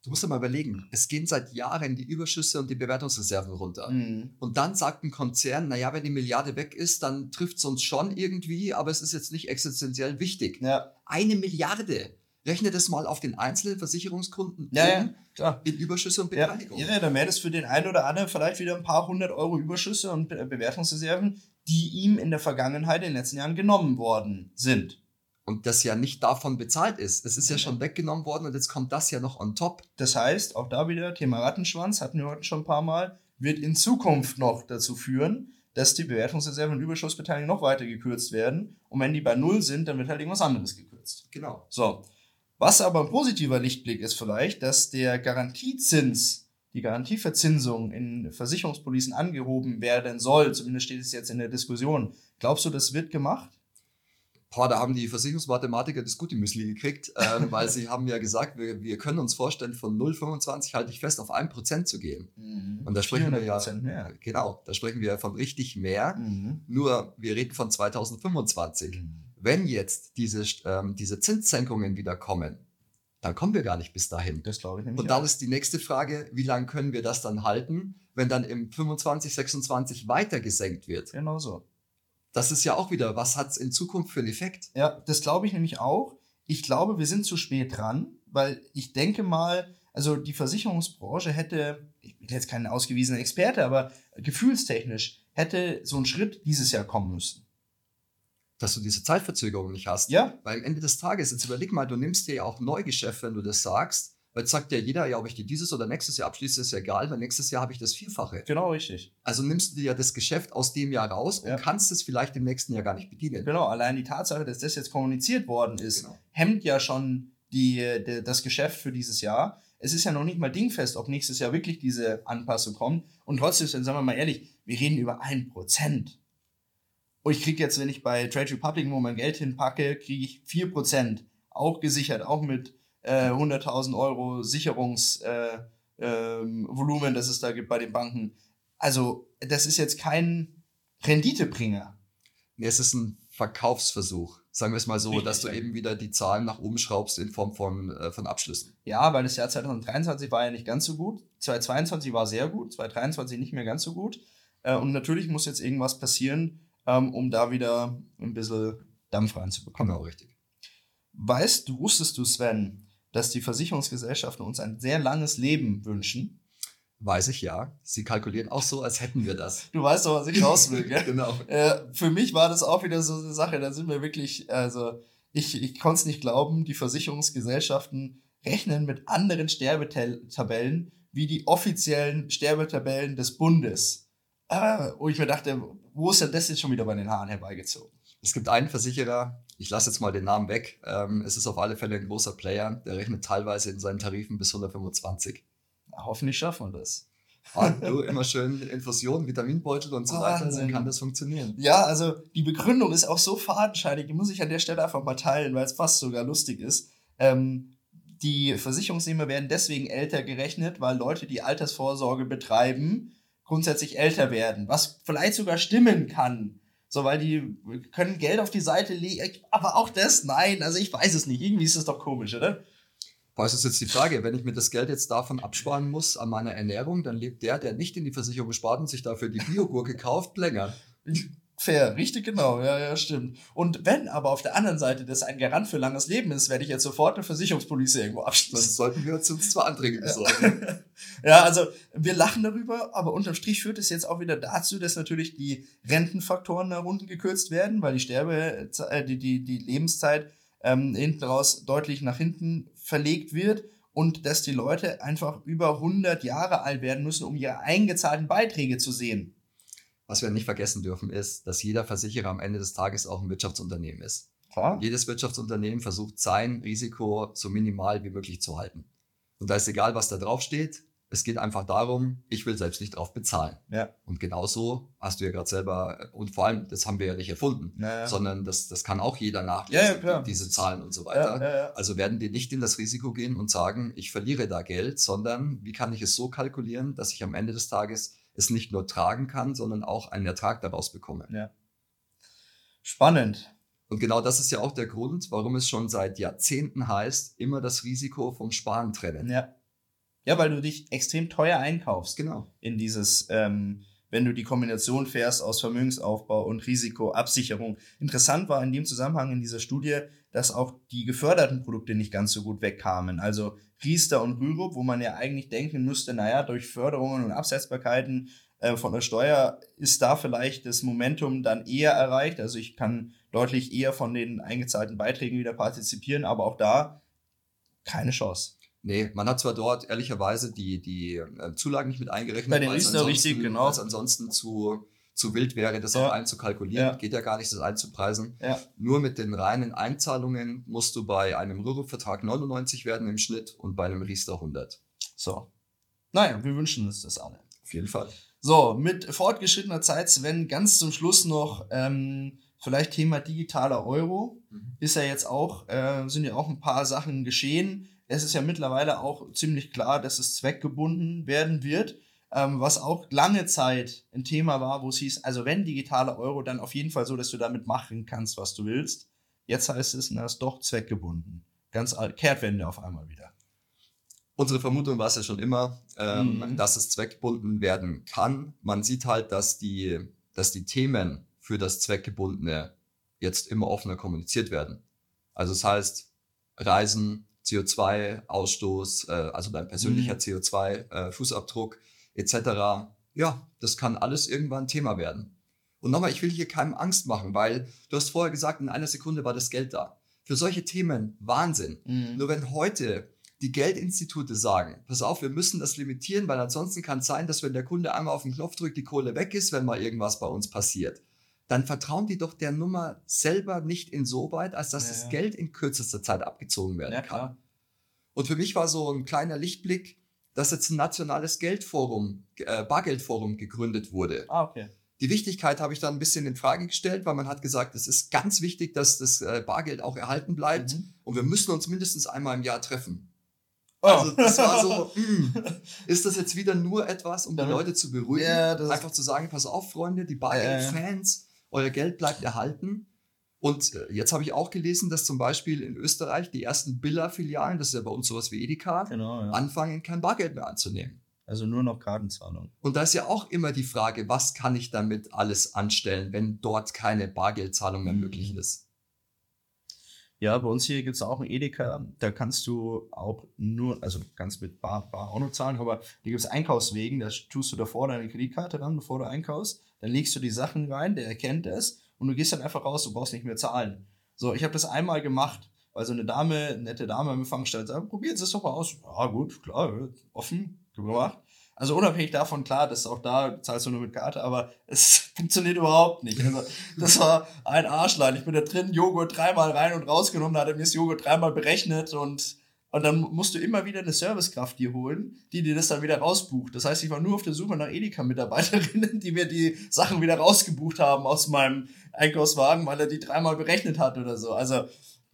Du musst ja mal überlegen, es gehen seit Jahren die Überschüsse und die Bewertungsreserven runter. Mhm. Und dann sagt ein Konzern, naja, wenn die Milliarde weg ist, dann trifft es uns schon irgendwie, aber es ist jetzt nicht existenziell wichtig. Ja, Eine Milliarde. Rechne das mal auf den einzelnen Versicherungskunden ja, ja, klar. in Überschüsse und Ja, Beteiligung. ja, dann wäre das für den einen oder anderen vielleicht wieder ein paar hundert Euro Überschüsse und Be Bewertungsreserven, die ihm in der Vergangenheit in den letzten Jahren genommen worden sind. Und das ja nicht davon bezahlt ist. Es ist ja schon weggenommen worden und jetzt kommt das ja noch on top. Das heißt, auch da wieder Thema Rattenschwanz, hatten wir heute schon ein paar Mal, wird in Zukunft noch dazu führen, dass die Bewertungsreserven und Überschussbeteiligung noch weiter gekürzt werden. Und wenn die bei Null sind, dann wird halt irgendwas anderes gekürzt. Genau. So. Was aber ein positiver Lichtblick ist vielleicht, dass der Garantiezins, die Garantieverzinsung in Versicherungspolicen angehoben werden soll. Zumindest steht es jetzt in der Diskussion. Glaubst du, das wird gemacht? Boah, da haben die Versicherungsmathematiker das gute Müsli gekriegt, ähm, weil sie haben ja gesagt, wir, wir können uns vorstellen, von 0,25 halte ich fest, auf 1% zu gehen. Mhm. Und da sprechen wir ja, mehr. genau, da sprechen wir von richtig mehr. Mhm. Nur wir reden von 2025. Wenn jetzt diese, ähm, diese Zinssenkungen wieder kommen, dann kommen wir gar nicht bis dahin. Das glaube ich nämlich. Und dann auch. ist die nächste Frage, wie lange können wir das dann halten, wenn dann im 25, 26 weiter gesenkt wird? Genau so. Das ist ja auch wieder, was hat es in Zukunft für einen Effekt? Ja, das glaube ich nämlich auch. Ich glaube, wir sind zu spät dran, weil ich denke mal, also die Versicherungsbranche hätte, ich bin jetzt kein ausgewiesener Experte, aber gefühlstechnisch hätte so ein Schritt dieses Jahr kommen müssen. Dass du diese Zeitverzögerung nicht hast. Ja, Weil am Ende des Tages, jetzt überleg mal, du nimmst dir ja auch Neugeschäft, wenn du das sagst, weil jetzt sagt ja jeder, ja, ob ich dir dieses oder nächstes Jahr abschließe, ist ja egal, weil nächstes Jahr habe ich das Vierfache. genau richtig. Also nimmst du dir ja das Geschäft aus dem Jahr raus und Ja. kannst es vielleicht im nächsten Jahr gar nicht bedienen. Genau, allein die Tatsache, dass das jetzt kommuniziert worden ist, Genau. hemmt ja schon die, die, das Geschäft für dieses Jahr. Es ist ja noch nicht mal dingfest, ob nächstes Jahr wirklich diese Anpassung kommt. Und trotzdem, sagen wir mal ehrlich, wir reden über ein Prozent. Und ich kriege jetzt, wenn ich bei Trade Republic wo mein Geld hinpacke, kriege ich 4%. Auch gesichert, auch mit äh, 100.000 Euro Sicherungsvolumen, äh, ähm, das es da gibt bei den Banken. Also, das ist jetzt kein Renditebringer. Nee, es ist ein Verkaufsversuch. Sagen wir es mal so, Richtig, dass du eben wieder die Zahlen nach oben schraubst in Form von, äh, von Abschlüssen. Ja, weil das Jahr 2023 war ja nicht ganz so gut. 2022 war sehr gut, 2023 nicht mehr ganz so gut. Äh, und natürlich muss jetzt irgendwas passieren, ähm, um da wieder ein bisschen Dampf reinzubekommen. Genau, richtig. Weißt du, wusstest du, Sven, dass die Versicherungsgesellschaften uns ein sehr langes Leben wünschen? Weiß ich ja. Sie kalkulieren auch so, als hätten wir das. Du weißt doch, was ich raus will, gell? genau. Äh, für mich war das auch wieder so eine Sache, da sind wir wirklich, also ich, ich konnte es nicht glauben, die Versicherungsgesellschaften rechnen mit anderen Sterbetabellen wie die offiziellen Sterbetabellen des Bundes. Äh, wo ich mir dachte, wo ist denn das jetzt schon wieder bei den Haaren herbeigezogen? Es gibt einen Versicherer, ich lasse jetzt mal den Namen weg. Ähm, es ist auf alle Fälle ein großer Player, der rechnet teilweise in seinen Tarifen bis 125. Na, hoffentlich schaffen wir das. Und du immer schön Infusionen, Vitaminbeutel und so weiter, dann kann das funktionieren. Ja, also die Begründung ist auch so fadenscheinig, die muss ich an der Stelle einfach mal teilen, weil es fast sogar lustig ist. Ähm, die Versicherungsnehmer werden deswegen älter gerechnet, weil Leute, die Altersvorsorge betreiben, grundsätzlich älter werden, was vielleicht sogar stimmen kann. So, weil die können Geld auf die Seite legen, aber auch das, nein, also ich weiß es nicht. Irgendwie ist das doch komisch, oder? Was ist jetzt die Frage? Wenn ich mir das Geld jetzt davon absparen muss an meiner Ernährung, dann lebt der, der nicht in die Versicherung spart und sich dafür die Biogurke kauft, länger. Fair, richtig genau, ja, ja, stimmt. Und wenn aber auf der anderen Seite das ein Garant für langes Leben ist, werde ich jetzt sofort eine Versicherungspolice irgendwo abschließen. Das sollten wir uns zwar Anträge besorgen. Ja, also wir lachen darüber, aber unterm Strich führt es jetzt auch wieder dazu, dass natürlich die Rentenfaktoren nach unten gekürzt werden, weil die Sterbe, äh, die, die, die Lebenszeit ähm, hinten raus deutlich nach hinten verlegt wird und dass die Leute einfach über 100 Jahre alt werden müssen, um ihre eingezahlten Beiträge zu sehen. Was wir nicht vergessen dürfen, ist, dass jeder Versicherer am Ende des Tages auch ein Wirtschaftsunternehmen ist. Klar. Jedes Wirtschaftsunternehmen versucht, sein Risiko so minimal wie möglich zu halten. Und da ist egal, was da drauf steht. Es geht einfach darum, ich will selbst nicht drauf bezahlen. Ja. Und genauso hast du ja gerade selber, und vor allem, das haben wir ja nicht erfunden, Ja, ja. sondern das, das kann auch jeder nachlesen, Ja, diese Zahlen und so weiter. Also werden die nicht in das Risiko gehen und sagen, ich verliere da Geld, sondern wie kann ich es so kalkulieren, dass ich am Ende des Tages es nicht nur tragen kann, sondern auch einen Ertrag daraus bekomme. ja. Spannend. Und genau das ist ja auch der Grund, warum es schon seit Jahrzehnten heißt, immer das Risiko vom Sparen trennen. Ja. Ja, weil du dich extrem teuer einkaufst. Genau. in dieses, ähm, wenn du die Kombination fährst aus Vermögensaufbau und Risikoabsicherung. Interessant war in dem Zusammenhang in dieser Studie, dass auch die geförderten Produkte nicht ganz so gut wegkamen. Also Riester und Rürup, wo man ja eigentlich denken müsste, naja, durch Förderungen und Absetzbarkeiten äh, von der Steuer ist da vielleicht das Momentum dann eher erreicht. Also ich kann deutlich eher von den eingezahlten Beiträgen wieder partizipieren, aber auch da keine Chance. Nee, man hat zwar dort ehrlicherweise die, die äh, Zulagen nicht mit eingerechnet. Bei den weil es ansonsten- richtig, genau. weil es ansonsten zu, zu wild wäre, das Ja. auch einzukalkulieren. Ja. Geht ja gar nicht, das einzupreisen. Ja. Nur mit den reinen Einzahlungen musst du bei einem Rürup-Vertrag 99 werden im Schnitt und bei einem Riester 100. So. Naja, wir wünschen uns das alle. Auf jeden Fall. So, mit fortgeschrittener Zeit, Sven, ganz zum Schluss noch ähm, vielleicht Thema digitaler Euro. Mhm. Ist ja jetzt auch, äh, sind ja auch ein paar Sachen geschehen. Es ist ja mittlerweile auch ziemlich klar, dass es zweckgebunden werden wird. Ähm, was auch lange Zeit ein Thema war, wo es hieß, also wenn digitaler Euro, dann auf jeden Fall so, dass du damit machen kannst, was du willst. Jetzt heißt es, na, ist doch zweckgebunden. Ganz alt, Kehrtwende auf einmal wieder. Unsere Vermutung war es ja schon immer, ähm, Mhm. dass es zweckgebunden werden kann. Man sieht halt, dass die, dass die Themen für das Zweckgebundene jetzt immer offener kommuniziert werden. Also das heißt, Reisen, CO2-Ausstoß, äh, also dein persönlicher Mhm. CO2-Fußabdruck etc. Ja, das kann alles irgendwann Thema werden. Und nochmal, ich will hier keinem Angst machen, weil du hast vorher gesagt, in einer Sekunde war das Geld da. Für solche Themen Wahnsinn. Nur wenn heute die Geldinstitute sagen, pass auf, wir müssen das limitieren, weil ansonsten kann es sein, dass wenn der Kunde einmal auf den Knopf drückt, die Kohle weg ist, wenn mal irgendwas bei uns passiert. Dann vertrauen die doch der Nummer selber nicht insoweit, als dass Ja, das. Geld in kürzester Zeit abgezogen werden Ja, kann. klar. Und für mich war so ein kleiner Lichtblick, dass jetzt ein nationales Geldforum, äh, Bargeldforum gegründet wurde. Ah, okay. Die Wichtigkeit habe ich dann ein bisschen in Frage gestellt, weil man hat gesagt, es ist ganz wichtig, dass das äh, Bargeld auch erhalten bleibt Mhm. und wir müssen uns mindestens einmal im Jahr treffen. Oh. Also das war so, mm, ist das jetzt wieder nur etwas, um die Damit- Leute zu beruhigen? Ja, Einfach zu sagen, pass auf, Freunde, die Bargeld-Fans, euer Geld bleibt erhalten. Und äh, jetzt habe ich auch gelesen, dass zum Beispiel in Österreich die ersten Billa-Filialen, das ist ja bei uns sowas wie Edeka, Genau, ja. anfangen, kein Bargeld mehr anzunehmen. Also nur noch Kartenzahlung. Und da ist ja auch immer die Frage, was kann ich damit alles anstellen, wenn dort keine Bargeldzahlung mehr Mhm. möglich ist? Ja, bei uns hier gibt es auch ein Edeka. Da kannst du auch nur, also kannst mit Bar, Bar auch noch zahlen, aber hier gibt es Einkaufswegen. Da tust du davor deine Kreditkarte ran, bevor du einkaufst. Dann legst du die Sachen rein, der erkennt es und du gehst dann einfach raus, du brauchst nicht mehr zahlen. So, ich habe das einmal gemacht, weil so eine Dame, nette Dame am Empfang stand, sagt, probiert es doch mal aus. Ja, gut, klar, offen, gemacht. Also unabhängig davon, klar, das ist auch da, zahlst du nur mit Karte, aber es funktioniert überhaupt nicht. Also das war ein Arschlein. Ich bin da drin, Joghurt dreimal rein und rausgenommen, da hat er mir das Joghurt dreimal berechnet und, und dann musst du immer wieder eine Servicekraft dir holen, die dir das dann wieder rausbucht. Das heißt, ich war nur auf der Suche nach Edeka-Mitarbeiterinnen, die mir die Sachen wieder rausgebucht haben aus meinem Einkaufswagen, weil er die dreimal berechnet hat oder so. Also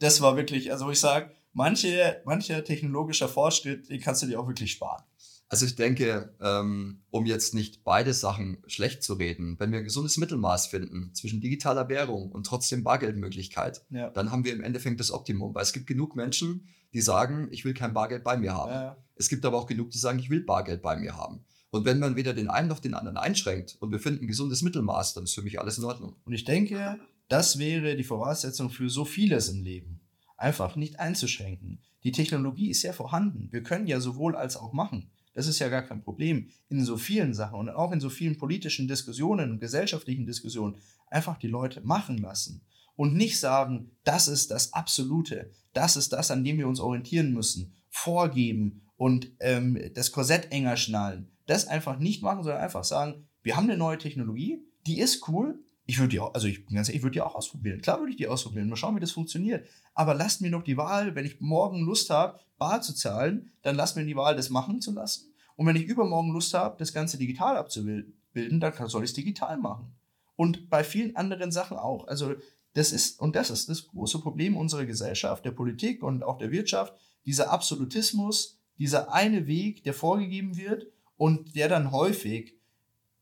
das war wirklich, also ich sage, manche, mancher technologischer Fortschritt, den kannst du dir auch wirklich sparen. Also ich denke, ähm, um jetzt nicht beide Sachen schlecht zu reden, wenn wir ein gesundes Mittelmaß finden zwischen digitaler Währung und trotzdem Bargeldmöglichkeit, Ja. dann haben wir im Endeffekt das Optimum. Weil es gibt genug Menschen, die sagen, ich will kein Bargeld bei mir haben. Ja, Es gibt aber auch genug, die sagen, ich will Bargeld bei mir haben. Und wenn man weder den einen noch den anderen einschränkt und wir finden ein gesundes Mittelmaß, dann ist für mich alles in Ordnung. Und ich denke, das wäre die Voraussetzung für so vieles im Leben. Einfach nicht einzuschränken. Die Technologie ist ja vorhanden. Wir können ja sowohl als auch machen. Das ist ja gar kein Problem. In so vielen Sachen und auch in so vielen politischen Diskussionen und gesellschaftlichen Diskussionen einfach die Leute machen lassen. Und nicht sagen, das ist das Absolute, das ist das, an dem wir uns orientieren müssen, vorgeben und ähm, das Korsett enger schnallen. Das einfach nicht machen, sondern einfach sagen, wir haben eine neue Technologie, die ist cool. Ich würde die auch, also ich bin ganz ehrlich, ich würde die auch ausprobieren. Klar würde ich die ausprobieren. Mal schauen, wie das funktioniert. Aber lasst mir noch die Wahl, wenn ich morgen Lust habe, bar zu zahlen, dann lasst mir die Wahl, das machen zu lassen. Und wenn ich übermorgen Lust habe, das Ganze digital abzubilden, dann soll ich es digital machen. Und bei vielen anderen Sachen auch. Also das ist, und das ist das große Problem unserer Gesellschaft, der Politik und auch der Wirtschaft, dieser Absolutismus, dieser eine Weg, der vorgegeben wird und der dann häufig,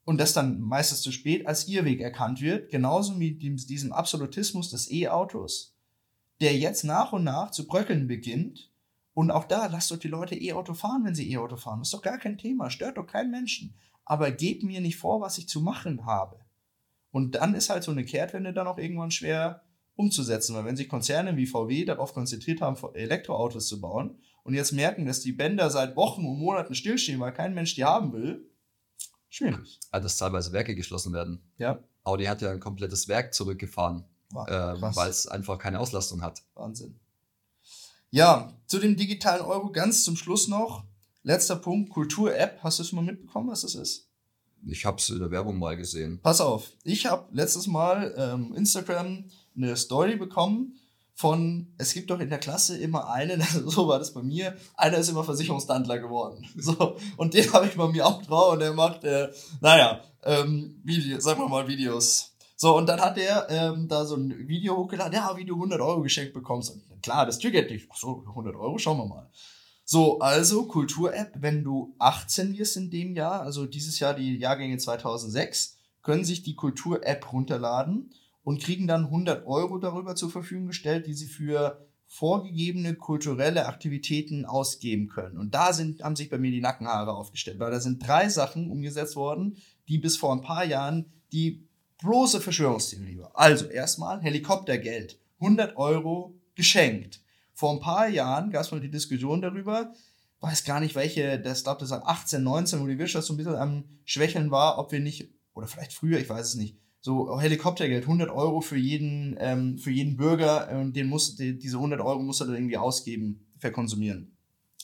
und das dann meistens zu spät, als Irrweg erkannt wird, genauso wie diesem Absolutismus des E-Autos, der jetzt nach und nach zu bröckeln beginnt. Und auch da, lasst doch die Leute E-Auto fahren, wenn sie E-Auto fahren. Das ist doch gar kein Thema, stört doch keinen Menschen. Aber gebt mir nicht vor, was ich zu machen habe. Und dann ist halt so eine Kehrtwende dann auch irgendwann schwer umzusetzen, weil wenn sich Konzerne wie VW darauf konzentriert haben, Elektroautos zu bauen und jetzt merken, dass die Bänder seit Wochen und Monaten stillstehen, weil kein Mensch die haben will, schwierig. Also dass teilweise Werke geschlossen werden. Ja, Audi hat ja ein komplettes Werk zurückgefahren, äh, weil es einfach keine Auslastung hat. Wahnsinn. Ja, zu dem digitalen Euro ganz zum Schluss noch. Letzter Punkt, Kultur-App. Hast du es mal mitbekommen, was das ist? Ich habe es in der Werbung mal gesehen. Pass auf, ich habe letztes Mal ähm, Instagram eine Story bekommen von, es gibt doch in der Klasse immer einen, so war das bei mir, einer ist immer Versicherungsdandler geworden. So, und den habe ich bei mir auch drauf und der macht, äh, naja, ähm, Video, sagen wir mal Videos. So, und dann hat er ähm, da so ein Video hochgeladen, ja, wie du 100 Euro geschenkt bekommst. Und klar, das triggert dich. Ach so, 100 Euro, schauen wir mal. So, also Kultur-App, wenn du 18 wirst in dem Jahr, also dieses Jahr die Jahrgänge 2006, können sich die Kultur-App runterladen und kriegen dann 100 Euro darüber zur Verfügung gestellt, die sie für vorgegebene kulturelle Aktivitäten ausgeben können. Und da sind, haben sich bei mir die Nackenhaare aufgestellt, weil da sind drei Sachen umgesetzt worden, die bis vor ein paar Jahren die bloße Verschwörungstheorie war. Also erstmal Helikoptergeld, 100 Euro geschenkt. Vor ein paar Jahren gab es mal die Diskussion darüber, weiß gar nicht welche, das glaube das war 18, 19, wo die Wirtschaft so ein bisschen am Schwächeln war, ob wir nicht, oder vielleicht früher, ich weiß es nicht, so Helikoptergeld, 100 Euro für jeden, ähm, für jeden Bürger und den muss, die, diese 100 Euro muss er dann irgendwie ausgeben, verkonsumieren.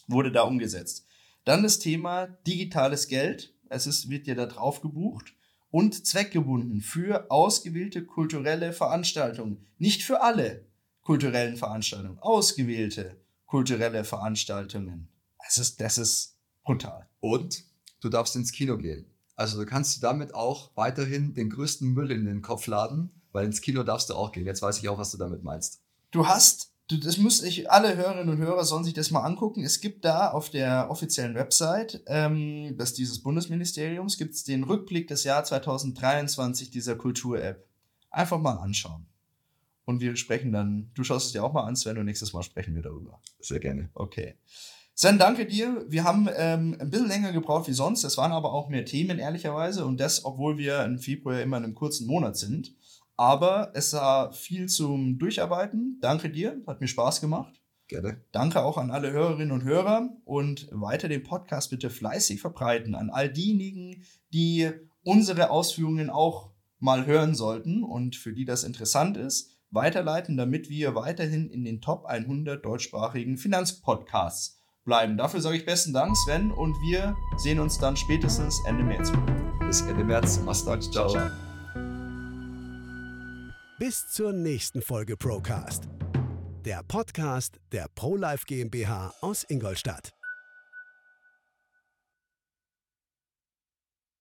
Wurde da umgesetzt. Dann das Thema digitales Geld. Es ist, wird ja da drauf gebucht und zweckgebunden für ausgewählte kulturelle Veranstaltungen. Nicht für alle kulturellen Veranstaltungen, ausgewählte kulturelle Veranstaltungen. Das ist, das ist brutal. Und du darfst ins Kino gehen. Also du kannst damit auch weiterhin den größten Müll in den Kopf laden, weil ins Kino darfst du auch gehen. Jetzt weiß ich auch, was du damit meinst. Du hast, du, das müsste ich, alle Hörerinnen und Hörer sollen sich das mal angucken. Es gibt da auf der offiziellen Website ähm, des, dieses Bundesministeriums gibt es den Rückblick des Jahr 2023 dieser Kultur-App. Einfach mal anschauen. Und wir sprechen dann, du schaust es dir auch mal an, Sven, und nächstes Mal sprechen wir darüber. Sehr gerne. Okay. Sven, danke dir. Wir haben ähm, ein bisschen länger gebraucht wie sonst. Es waren aber auch mehr Themen, ehrlicherweise. Und das, obwohl wir im Februar immer in einem kurzen Monat sind. Aber es war viel zum Durcharbeiten. Danke dir. Hat mir Spaß gemacht. Gerne. Danke auch an alle Hörerinnen und Hörer. Und weiter den Podcast bitte fleißig verbreiten an all diejenigen, die unsere Ausführungen auch mal hören sollten und für die das interessant ist. Weiterleiten, damit wir weiterhin in den Top 100 deutschsprachigen Finanzpodcasts bleiben. Dafür sage ich besten Dank, Sven, und wir sehen uns dann spätestens Ende März Bis Ende März. Mach's gut. Ciao. ciao. Bis zur nächsten Folge Procast. Der Podcast der ProLife GmbH aus Ingolstadt.